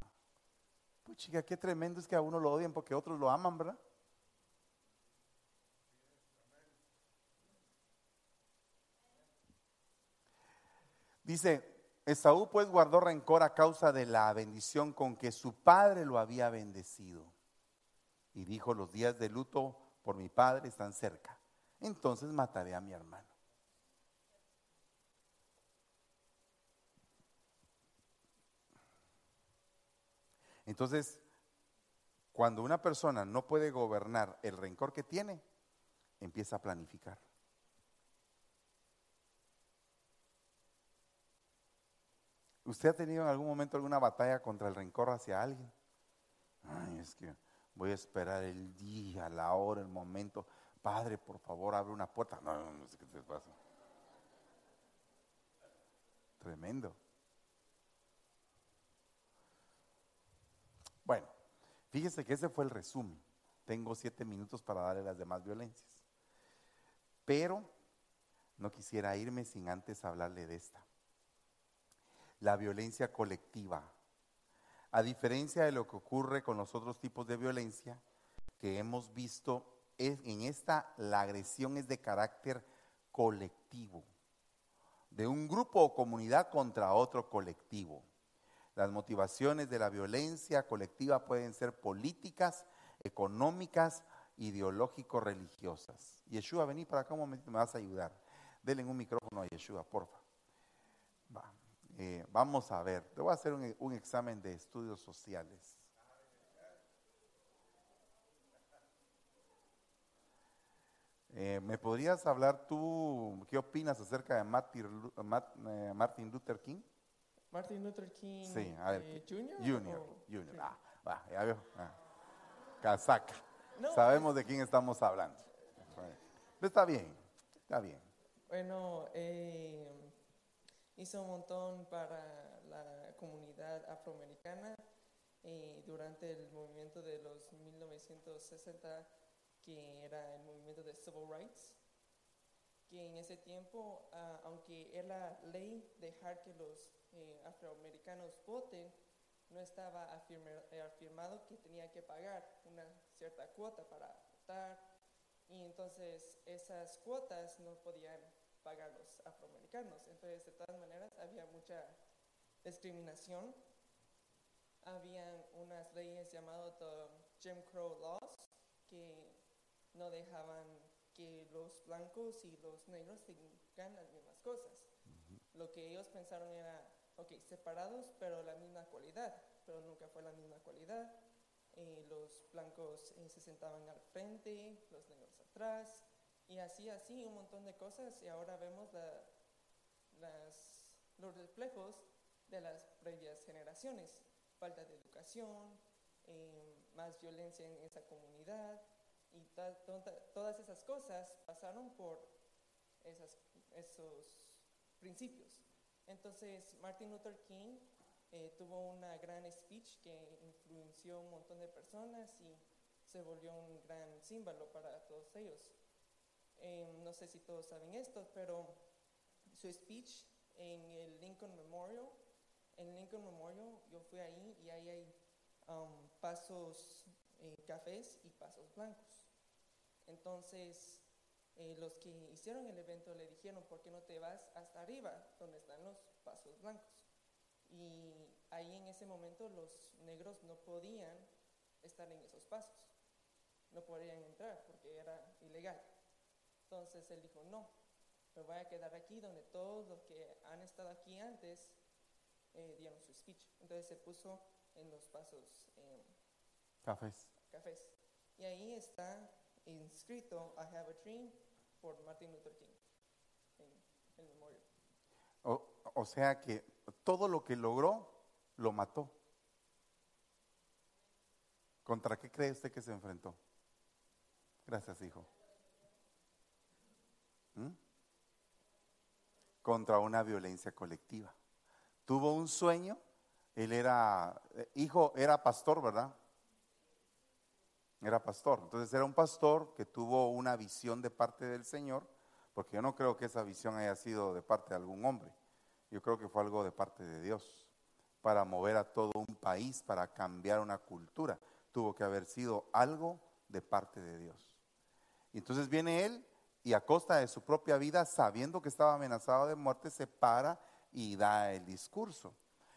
Pues chica, qué tremendo es que a uno lo odian porque otros lo aman, ¿verdad? Dice, Esaú pues guardó rencor a causa de la bendición con que su padre lo había bendecido. Y dijo, los días de luto por mi padre están cerca. Entonces mataré a mi hermano. Entonces, cuando una persona no puede gobernar el rencor que tiene, empieza a planificar. ¿Usted ha tenido en algún momento alguna batalla contra el rencor hacia alguien? Ay, es que voy a esperar el día, la hora, el momento. Padre, por favor, abre una puerta. No, no, no sé qué te pasa. Tremendo. Bueno, fíjese que ese fue el resumen. Tengo siete minutos para darle las demás violencias. Pero no quisiera irme sin antes hablarle de esta. La violencia colectiva. A diferencia de lo que ocurre con los otros tipos de violencia que hemos visto, en esta la agresión es de carácter colectivo, de un grupo o comunidad contra otro colectivo. Las motivaciones de la violencia colectiva pueden ser políticas, económicas, ideológico-religiosas. Yeshua, vení para acá un momento, me vas a ayudar. Denle un micrófono a Yeshua, porfa. Eh, vamos a ver, te voy a hacer un, examen de estudios sociales. Eh, ¿Me podrías hablar tú, qué opinas acerca de Martin, eh, Martin Luther King? Martin Luther King sí, a ver, Junior. Junior, Junior. Ah, va, ya veo. Ah. Casaca. Sabemos de quién estamos hablando. Está bien, está bien. Bueno, eh, hizo un montón para la comunidad afroamericana eh, durante el movimiento de los 1960, que era el movimiento de Civil Rights, que en ese tiempo, ah, aunque era ley dejar que los eh, afroamericanos voten, no estaba afirmado que tenía que pagar una cierta cuota para votar y entonces esas cuotas no podían pagar los afroamericanos. Entonces, de todas maneras, había mucha discriminación. Habían unas leyes llamadas Jim Crow Laws que no dejaban que los blancos y los negros tengan las mismas cosas. Lo que ellos pensaron era ok, separados, pero la misma cualidad, pero nunca fue la misma cualidad. Eh, los blancos eh, se sentaban al frente, los negros atrás, y así, así, un montón de cosas, y ahora vemos los reflejos de las previas generaciones. Falta de educación, eh, más violencia en esa comunidad, y todas esas cosas pasaron por esos principios. Entonces, Martin Luther King eh, tuvo una gran speech que influenció un montón de personas y se volvió un gran símbolo para todos ellos. Eh, no sé si todos saben esto, pero su speech en el Lincoln Memorial, en Lincoln Memorial yo fui ahí y ahí hay um, pasos eh, cafés y pasos blancos. Entonces, eh, los que hicieron el evento le dijeron, ¿por qué no te vas hasta arriba, donde están los pasos blancos? Y ahí en ese momento los negros no podían estar en esos pasos, no podían entrar porque era ilegal. Entonces él dijo, no, me voy a quedar aquí donde todos los que han estado aquí antes eh, dieron su speech. Entonces se puso en los pasos eh, cafés. cafés. Y ahí está inscrito I Have a Dream por Martin Luther King en el memorial. O, sea que todo lo que logró lo mató. ¿Contra qué cree usted que se enfrentó? Gracias, hijo. ¿Mm? Contra una violencia colectiva. Tuvo un sueño. Él era, eh, hijo, era pastor, ¿verdad? Era pastor. Entonces era un pastor que tuvo una visión de parte del Señor, porque yo no creo que esa visión haya sido de parte de algún hombre. Yo creo que fue algo de parte de Dios, para mover a todo un país, para cambiar una cultura. Tuvo que haber sido algo de parte de Dios. Y entonces viene él y a costa de su propia vida, sabiendo que estaba amenazado de muerte, se para y da el discurso.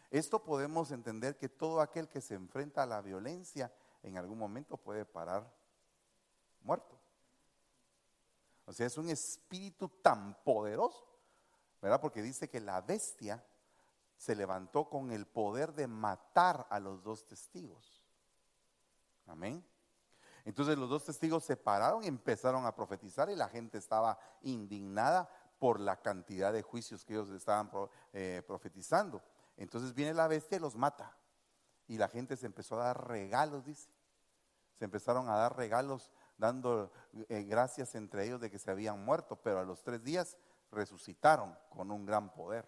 Esto podemos entender que todo aquel que se enfrenta a la violencia en algún momento puede parar muerto. O sea, es un espíritu tan poderoso, ¿verdad? Porque dice que la bestia se levantó con el poder de matar a los dos testigos. Amén. Entonces los dos testigos se pararon y empezaron a profetizar y la gente estaba indignada por la cantidad de juicios que ellos estaban eh, profetizando. Entonces viene la bestia y los mata. Y la gente se empezó a dar regalos, dice. Se empezaron a dar regalos dando eh, gracias entre ellos de que se habían muerto, pero a los tres días resucitaron con un gran poder.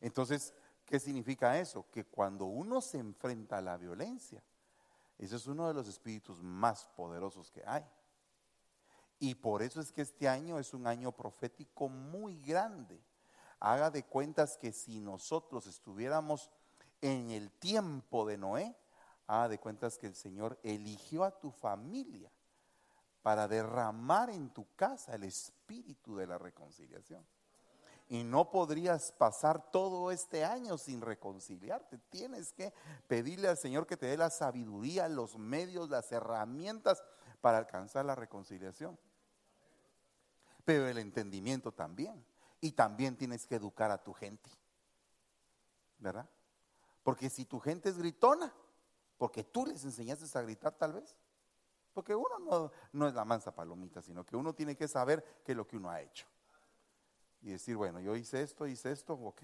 Entonces, ¿Qué significa eso? Que cuando uno se enfrenta a la violencia, ese es uno de los espíritus más poderosos que hay. Y por eso es que este año es un año profético muy grande. Haga de cuentas que si nosotros estuviéramos en el tiempo de Noé, haga de cuentas que el Señor eligió a tu familia para derramar en tu casa el espíritu de la reconciliación. Y no podrías pasar todo este año sin reconciliarte. Tienes que pedirle al Señor que te dé la sabiduría, los medios, las herramientas para alcanzar la reconciliación. Pero el entendimiento también. Y también tienes que educar a tu gente. ¿Verdad? Porque si tu gente es gritona, porque tú les enseñaste a gritar tal vez. Porque uno no, es la mansa palomita, sino que uno tiene que saber qué es lo que uno ha hecho y decir, bueno, yo hice esto, hice esto, ok,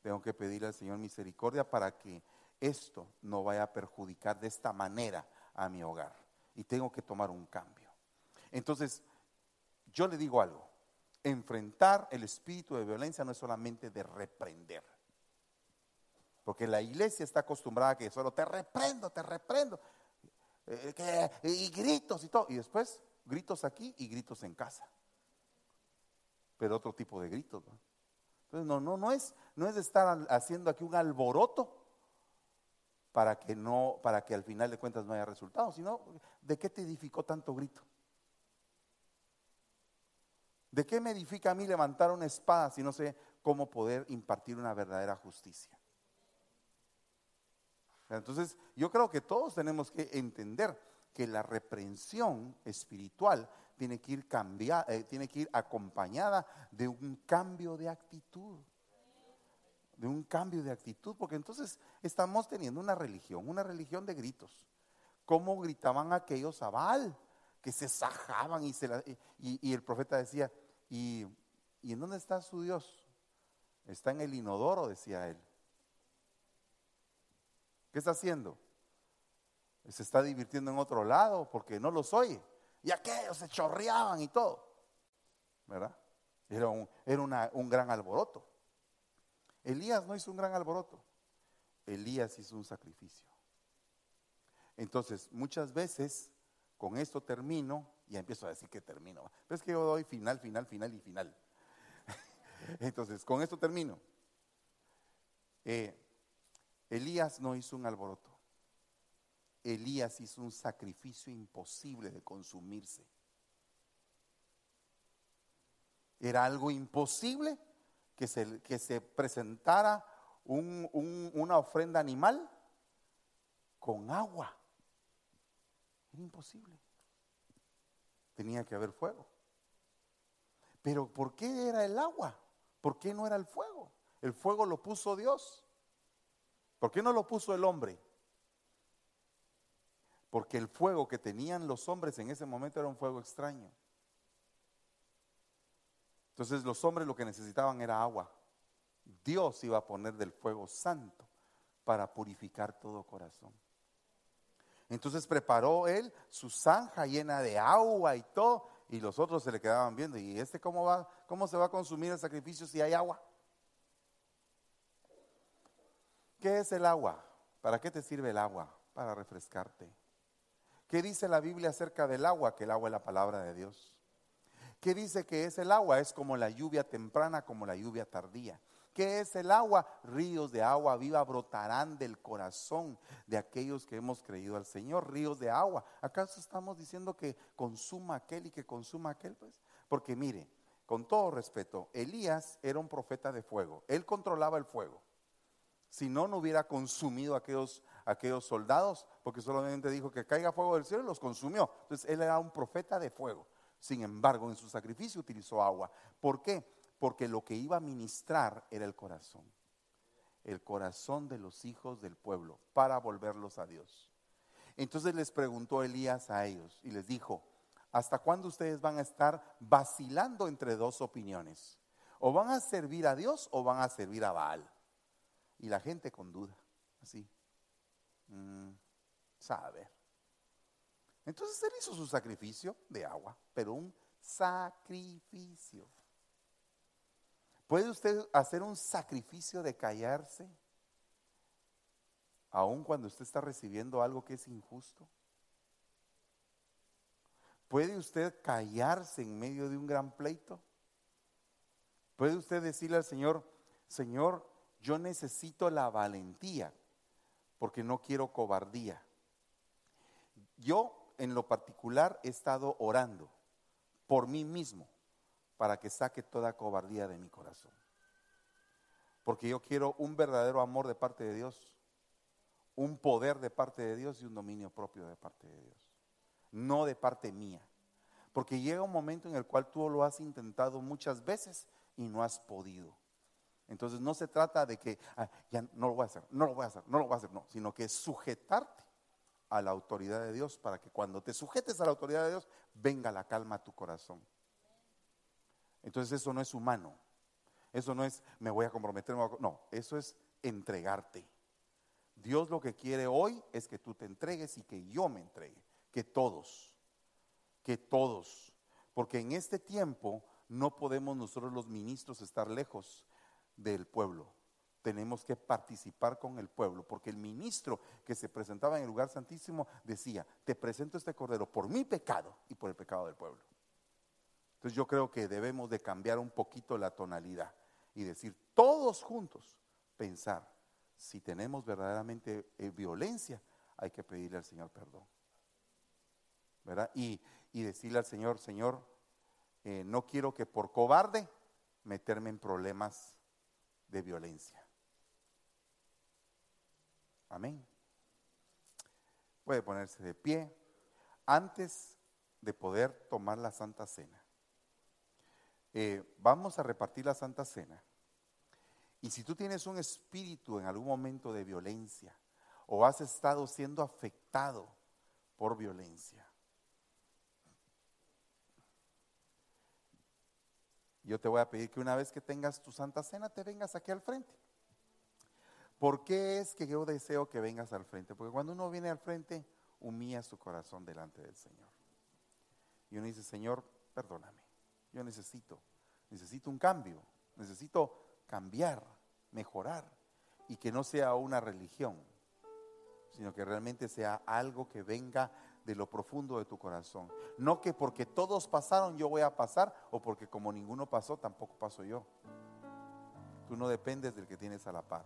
tengo que pedirle al Señor misericordia para que esto no vaya a perjudicar de esta manera a mi hogar. Y tengo que tomar un cambio. Entonces, yo le digo algo, enfrentar el espíritu de violencia no es solamente de reprender. Porque la iglesia está acostumbrada a que solo te reprendo, te reprendo. Eh, y gritos y todo. Y después gritos aquí y gritos en casa pero otro tipo de gritos. Entonces, no, no, no es, no es estar haciendo aquí un alboroto para que no, para que al final de cuentas no haya resultados, sino ¿de qué te edificó tanto grito? ¿De qué me edifica a mí levantar una espada si no sé cómo poder impartir una verdadera justicia? Entonces, yo creo que todos tenemos que entender que la reprensión espiritual tiene que ir eh, tiene que ir acompañada de un cambio de actitud. De un cambio de actitud, porque entonces estamos teniendo una religión, una religión de gritos. ¿Cómo gritaban aquellos a? Que se sajaban y, el profeta decía, ¿y, ¿y en dónde está su Dios? Está en el inodoro, decía él. ¿Qué está haciendo? Se está divirtiendo en otro lado porque no los oye. Y aquellos se chorreaban y todo. ¿Verdad? Era, un, era un gran alboroto. Elías no hizo un gran alboroto. Elías hizo un sacrificio. Entonces, muchas veces, con esto termino, y empiezo a decir que termino. Pero es que yo doy final, final, final y final. *laughs* Entonces, con esto termino. Eh, Elías no hizo un alboroto. Elías hizo un sacrificio imposible de consumirse. Era algo imposible que se, que se presentara una ofrenda animal con agua. Era imposible. Tenía que haber fuego. Pero ¿por qué era el agua? ¿Por qué no era el fuego? El fuego lo puso Dios. ¿Por qué no lo puso el hombre? porque el fuego que tenían los hombres en ese momento era un fuego extraño. Entonces los hombres lo que necesitaban era agua. Dios iba a poner del fuego santo para purificar todo corazón. Entonces preparó él su zanja llena de agua y todo, y los otros se le quedaban viendo. ¿Y este cómo va, cómo se va a consumir el sacrificio si hay agua? ¿Qué es el agua? ¿Para qué te sirve el agua? Para refrescarte. ¿Qué dice la Biblia acerca del agua? Que el agua es la palabra de Dios. ¿Qué dice que es el agua? Es como la lluvia temprana, como la lluvia tardía. ¿Qué es el agua? Ríos de agua viva brotarán del corazón de aquellos que hemos creído al Señor. Ríos de agua. ¿Acaso estamos diciendo que consuma aquel y que consuma aquel? Pues, porque mire, con todo respeto, Elías era un profeta de fuego. Él controlaba el fuego. Si no, no hubiera consumido aquellos aquellos soldados, porque solamente dijo que caiga fuego del cielo y los consumió. Entonces él era un profeta de fuego. Sin embargo, en su sacrificio utilizó agua. ¿Por qué? Porque lo que iba a ministrar era el corazón. El corazón de los hijos del pueblo para volverlos a Dios. Entonces les preguntó Elías a ellos y les dijo, ¿hasta cuándo ustedes van a estar vacilando entre dos opiniones? O van a servir a Dios o van a servir a Baal. Y la gente con duda, así. Mm, sabe. Entonces él hizo su sacrificio de agua, pero un sacrificio. ¿Puede usted hacer un sacrificio de callarse? aun cuando usted está recibiendo algo que es injusto? ¿Puede usted callarse en medio de un gran pleito? ¿Puede usted decirle al Señor, Señor, yo necesito la valentía porque no quiero cobardía? Yo en lo particular he estado orando por mí mismo para que saque toda cobardía de mi corazón. Porque yo quiero un verdadero amor de parte de Dios, un poder de parte de Dios y un dominio propio de parte de Dios, no de parte mía. Porque llega un momento en el cual tú lo has intentado muchas veces y no has podido. Entonces no se trata de que ah, ya no lo voy a hacer, no lo voy a hacer, no lo voy a hacer, no, sino que sujetarte a la autoridad de Dios para que cuando te sujetes a la autoridad de Dios venga la calma a tu corazón. Entonces eso no es humano. Eso no es me voy a comprometer, no, eso es entregarte. Dios lo que quiere hoy es que tú te entregues y que yo me entregue, que todos, que todos, porque en este tiempo no podemos nosotros los ministros estar lejos del pueblo. Tenemos que participar con el pueblo, porque el ministro que se presentaba en el lugar santísimo decía, te presento este cordero por mi pecado y por el pecado del pueblo. Entonces yo creo que debemos de cambiar un poquito la tonalidad y decir todos juntos, pensar, si tenemos verdaderamente eh, violencia, hay que pedirle al Señor perdón. ¿Verdad? Y, decirle al Señor, Señor, eh, no quiero que por cobarde meterme en problemas de violencia. Amén. Puede ponerse de pie antes de poder tomar la Santa Cena. Eh, vamos a repartir la Santa Cena. Y si tú tienes un espíritu en algún momento de violencia o has estado siendo afectado por violencia, yo te voy a pedir que una vez que tengas tu Santa Cena te vengas aquí al frente. ¿Por qué es que yo deseo que vengas al frente? Porque cuando uno viene al frente, humilla su corazón delante del Señor. Y uno dice, Señor, perdóname yo necesito, necesito un cambio, necesito cambiar, mejorar y que no sea una religión, sino que realmente sea algo que venga de lo profundo de tu corazón. No que porque todos pasaron yo voy a pasar o porque como ninguno pasó tampoco paso yo. Tú no dependes del que tienes a la par.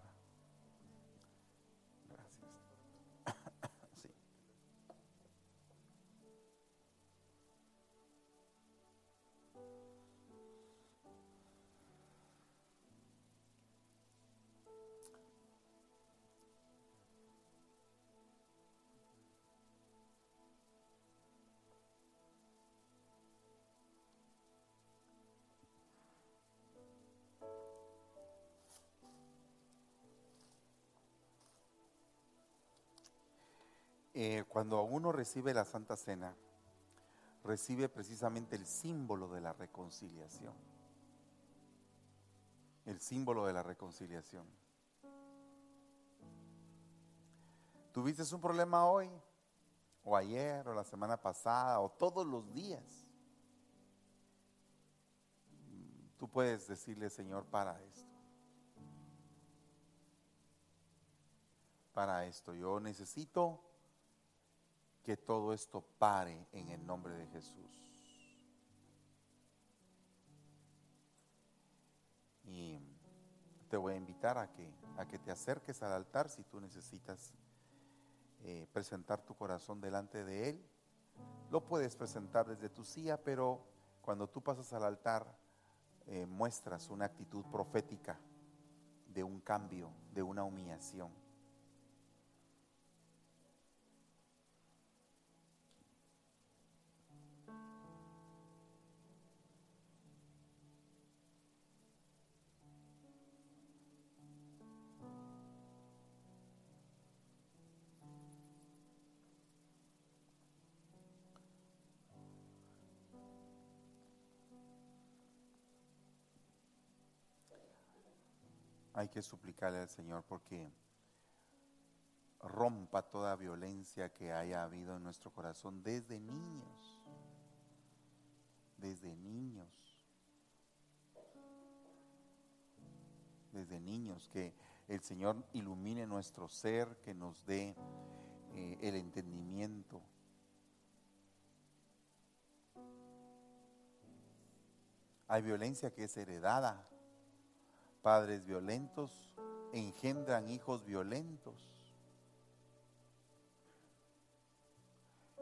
Eh, cuando uno recibe la Santa Cena, recibe precisamente el símbolo de la reconciliación. El símbolo de la reconciliación. ¿Tuviste un problema hoy? ¿O ayer? ¿O la semana pasada? ¿O todos los días? Tú puedes decirle, Señor, para esto. Para esto. Yo necesito que todo esto pare en el nombre de Jesús. Y te voy a invitar a que, a que te acerques al altar si tú necesitas eh, presentar tu corazón delante de Él. Lo puedes presentar desde tu silla, pero cuando tú pasas al altar eh, muestras una actitud profética de un cambio, de una humillación. Hay que suplicarle al Señor porque rompa toda violencia que haya habido en nuestro corazón desde niños, desde niños, desde niños, que el Señor ilumine nuestro ser, que nos dé eh, el entendimiento. Hay violencia que es heredada. Padres violentos engendran hijos violentos.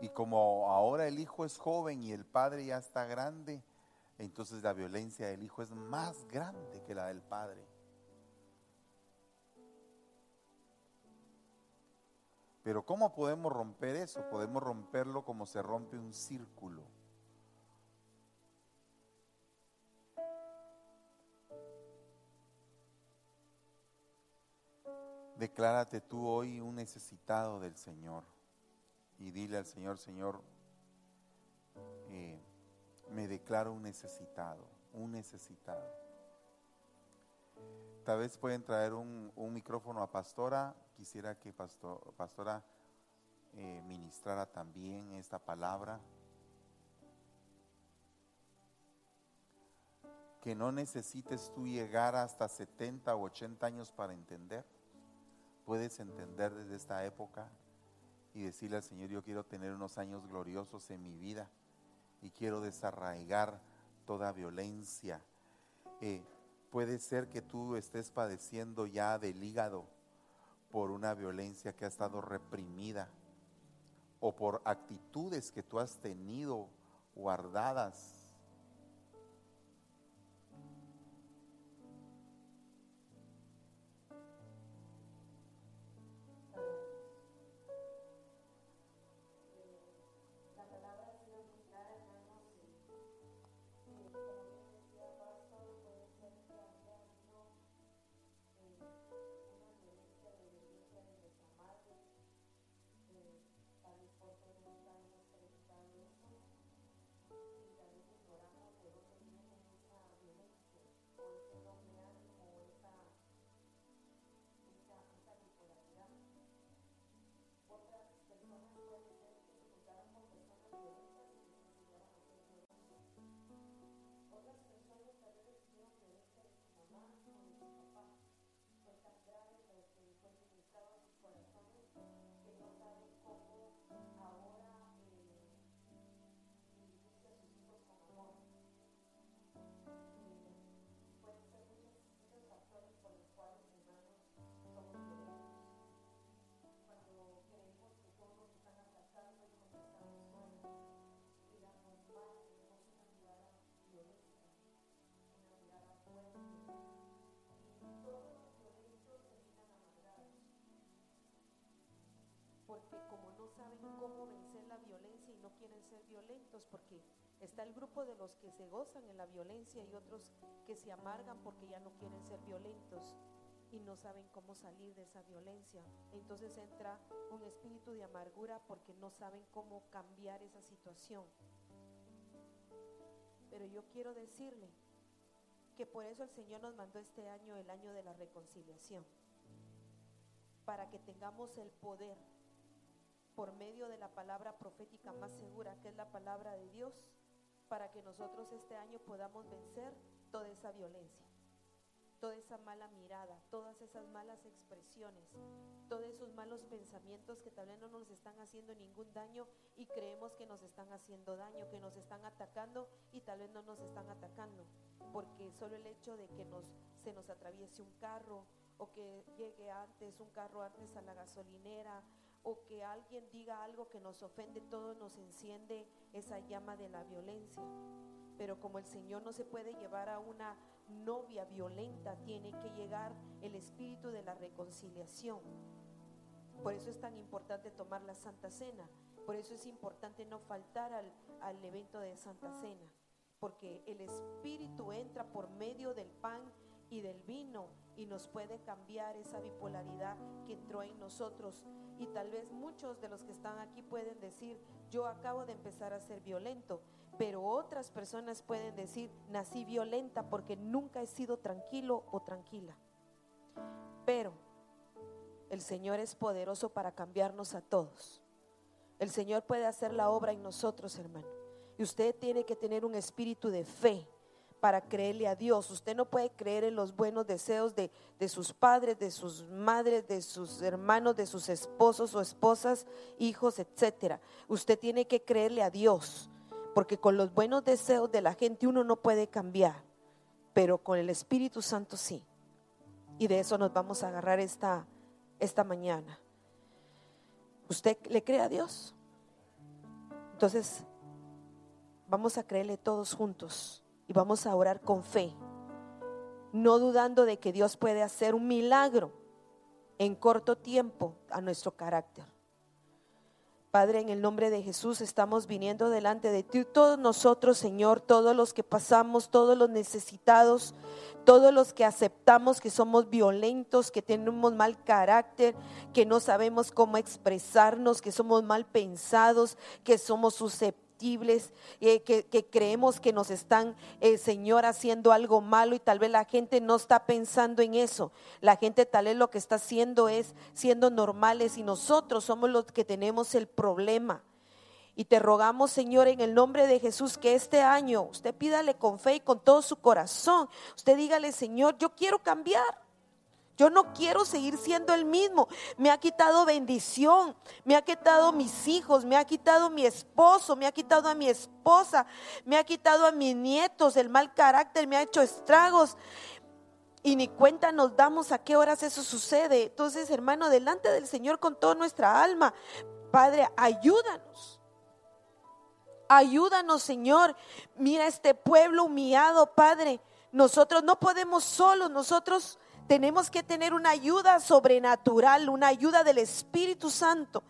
Y como ahora el hijo es joven y el padre ya está grande, entonces la violencia del hijo es más grande que la del padre. Pero ¿cómo podemos romper eso? Podemos romperlo como se rompe un círculo. Declárate tú hoy un necesitado del Señor y dile al Señor, Señor, eh, me declaro un necesitado, un necesitado. Tal vez pueden traer un, micrófono a Pastora. Quisiera que Pastora eh, ministrara también esta palabra. Que no necesites tú llegar hasta 70 o 80 años para entender. Puedes entender desde esta época y decirle al Señor, yo quiero tener unos años gloriosos en mi vida y quiero desarraigar toda violencia. Eh, puede ser que tú estés padeciendo ya del hígado por una violencia que ha estado reprimida o por actitudes que tú has tenido guardadas saben cómo vencer la violencia y no quieren ser violentos porque está el grupo de los que se gozan en la violencia y otros que se amargan porque ya no quieren ser violentos y no saben cómo salir de esa violencia. Entonces entra un espíritu de amargura porque no saben cómo cambiar esa situación. Pero yo quiero decirle que por eso el Señor nos mandó este año, el año de la reconciliación, para que tengamos el poder por medio de la palabra profética más segura, que es la palabra de Dios, para que nosotros este año podamos vencer toda esa violencia, toda esa mala mirada, todas esas malas expresiones, todos esos malos pensamientos que tal vez no nos están haciendo ningún daño y creemos que nos están haciendo daño, que nos están atacando y tal vez no nos están atacando, porque solo el hecho de que nos, se nos atraviese un carro o que llegue antes un carro antes a la gasolinera o que alguien diga algo que nos ofende, todo nos enciende esa llama de la violencia. Pero como el Señor no se puede llevar a una novia violenta, tiene que llegar el espíritu de la reconciliación. Por eso es tan importante tomar la Santa Cena. Por eso es importante no faltar al, al evento de Santa Cena. Porque el espíritu entra por medio del pan y del vino y nos puede cambiar esa bipolaridad que entró en nosotros. Y tal vez muchos de los que están aquí pueden decir, yo acabo de empezar a ser violento, pero otras personas pueden decir, nací violenta porque nunca he sido tranquilo o tranquila. Pero el Señor es poderoso para cambiarnos a todos. El Señor puede hacer la obra en nosotros, hermano. Y usted tiene que tener un espíritu de fe para creerle a Dios. Usted no puede creer en los buenos deseos de, de, sus padres, de sus madres, de sus hermanos, de sus esposos o esposas, hijos, etcétera. Usted tiene que creerle a Dios, porque con los buenos deseos de la gente uno no puede cambiar, pero con el Espíritu Santo sí. Y de eso nos vamos a agarrar esta, esta mañana. ¿Usted le cree a Dios? Entonces, vamos a creerle todos juntos y vamos a orar con fe, no dudando de que Dios puede hacer un milagro en corto tiempo a nuestro carácter. Padre, en el nombre de Jesús estamos viniendo delante de ti, todos nosotros, Señor, todos los que pasamos, todos los necesitados, todos los que aceptamos que somos violentos, que tenemos mal carácter, que no sabemos cómo expresarnos, que somos mal pensados, que somos susceptibles eh, que, creemos que nos están, eh, Señor, haciendo algo malo y tal vez la gente no está pensando en eso. La gente tal vez lo que está haciendo es siendo normales y nosotros somos los que tenemos el problema. Y te rogamos, Señor, en el nombre de Jesús, que este año usted pídale con fe y con todo su corazón. Usted dígale, Señor, yo quiero cambiar. Yo no quiero seguir siendo el mismo. Me ha quitado bendición, me ha quitado mis hijos, me ha quitado mi esposo, me ha quitado a mi esposa, me ha quitado a mis nietos, el mal carácter me ha hecho estragos. Y ni cuenta nos damos a qué horas eso sucede. Entonces, hermano, delante del Señor con toda nuestra alma, Padre, ayúdanos. Ayúdanos, Señor. Mira este pueblo humillado, Padre. Nosotros no podemos solos, nosotros tenemos que tener una ayuda sobrenatural, una ayuda del Espíritu Santo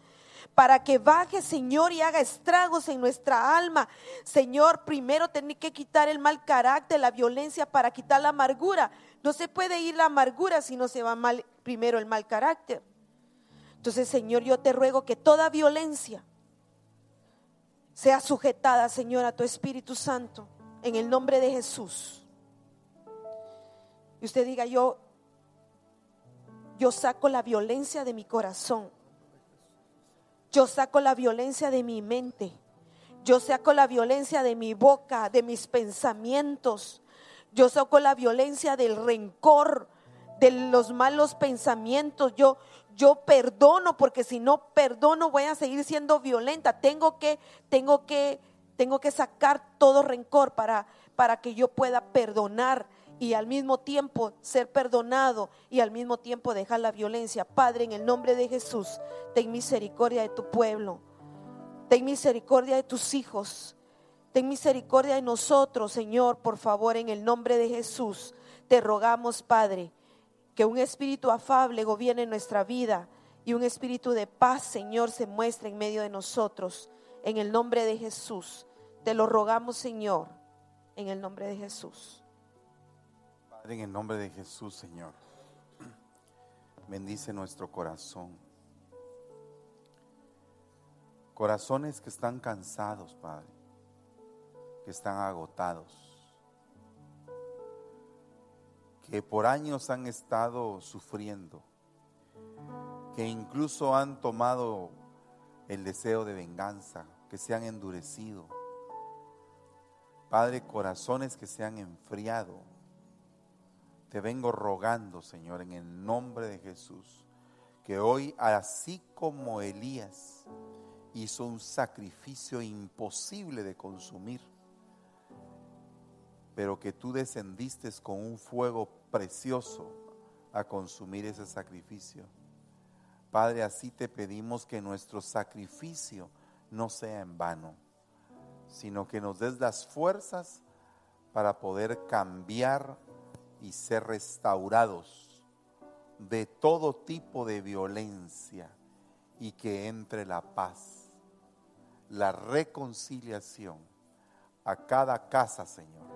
para que baje, Señor, y haga estragos en nuestra alma. Señor, primero tener que quitar el mal carácter, la violencia para quitar la amargura. No se puede ir la amargura si no se va mal primero el mal carácter. Entonces, Señor, yo te ruego que toda violencia sea sujetada, Señor, a tu Espíritu Santo, en el nombre de Jesús. Y usted diga, yo yo saco la violencia de mi corazón. Yo saco la violencia de mi mente. Yo saco la violencia de mi boca, de mis pensamientos. Yo saco la violencia del rencor, de los malos pensamientos. Yo, yo perdono porque si no perdono voy a seguir siendo violenta. Tengo que, tengo que, tengo que sacar todo rencor para, para que yo pueda perdonar y al mismo tiempo ser perdonado y al mismo tiempo dejar la violencia. Padre, en el nombre de Jesús, ten misericordia de tu pueblo, ten misericordia de tus hijos, ten misericordia de nosotros, Señor, por favor, en el nombre de Jesús. Te rogamos, Padre, que un espíritu afable gobierne nuestra vida y un espíritu de paz, Señor, se muestre en medio de nosotros. En el nombre de Jesús. Te lo rogamos, Señor, en el nombre de Jesús en el nombre de Jesús, Señor, bendice nuestro corazón. Corazones que están cansados, Padre, que están agotados, que por años han estado sufriendo, que incluso han tomado el deseo de venganza, que se han endurecido. Padre, corazones que se han enfriado te vengo rogando, Señor, en el nombre de Jesús, que hoy, así como Elías hizo un sacrificio imposible de consumir, pero que tú descendiste con un fuego precioso a consumir ese sacrificio. Padre, así te pedimos que nuestro sacrificio no sea en vano, sino que nos des las fuerzas para poder cambiar y ser restaurados de todo tipo de violencia y que entre la paz, la reconciliación a cada casa, Señor,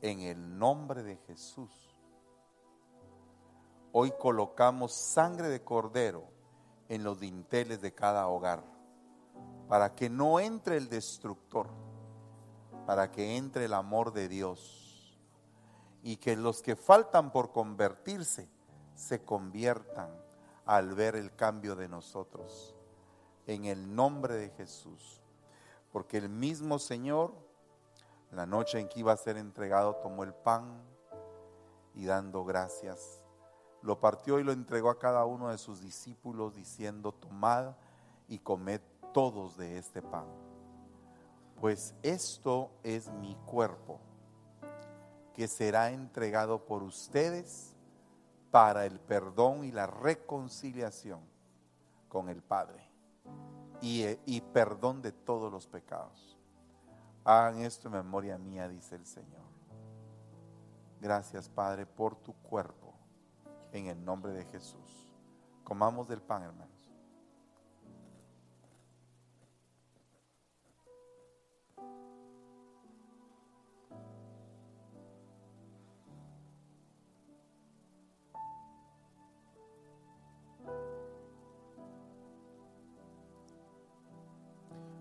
en el nombre de Jesús. Hoy colocamos sangre de cordero en los dinteles de cada hogar, para que no entre el destructor, para que entre el amor de Dios y que los que faltan por convertirse se conviertan al ver el cambio de nosotros. En el nombre de Jesús. Porque el mismo Señor La noche en que iba a ser entregado, tomó el pan y dando gracias, lo partió y lo entregó a cada uno de sus discípulos, diciendo, tomad y comed todos de este pan, pues esto es mi cuerpo, que será entregado por ustedes para el perdón y la reconciliación con el Padre y, y perdón de todos los pecados. Hagan esto en memoria mía, dice el Señor. Gracias, Padre, por tu cuerpo, en el nombre de Jesús. Comamos del pan, hermanos.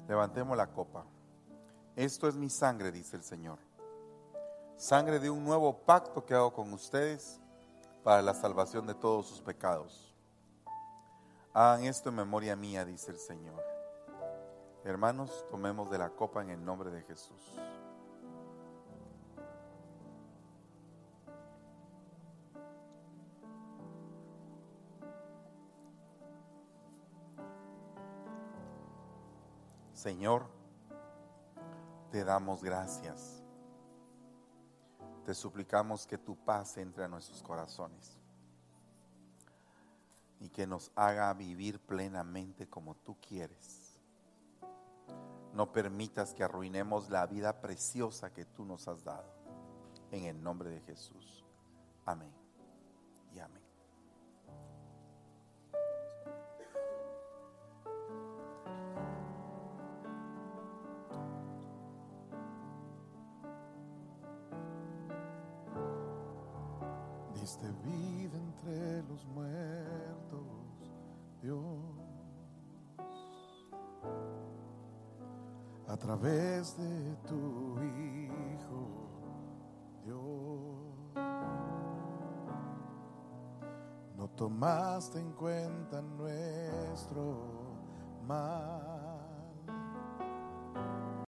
Levantemos la copa. Esto es mi sangre, dice el Señor. Sangre de un nuevo pacto que hago con ustedes para la salvación de todos sus pecados. Hagan esto en memoria mía, dice el Señor. Hermanos, tomemos de la copa en el nombre de Jesús. Señor, te damos gracias. Te suplicamos que tu paz entre a nuestros corazones y que nos haga vivir plenamente como tú quieres. No permitas que arruinemos la vida preciosa que tú nos has dado. En el nombre de Jesús. Amén. Y amén. Los muertos, Dios. A través de tu Hijo, Dios. No tomaste en cuenta nuestro mal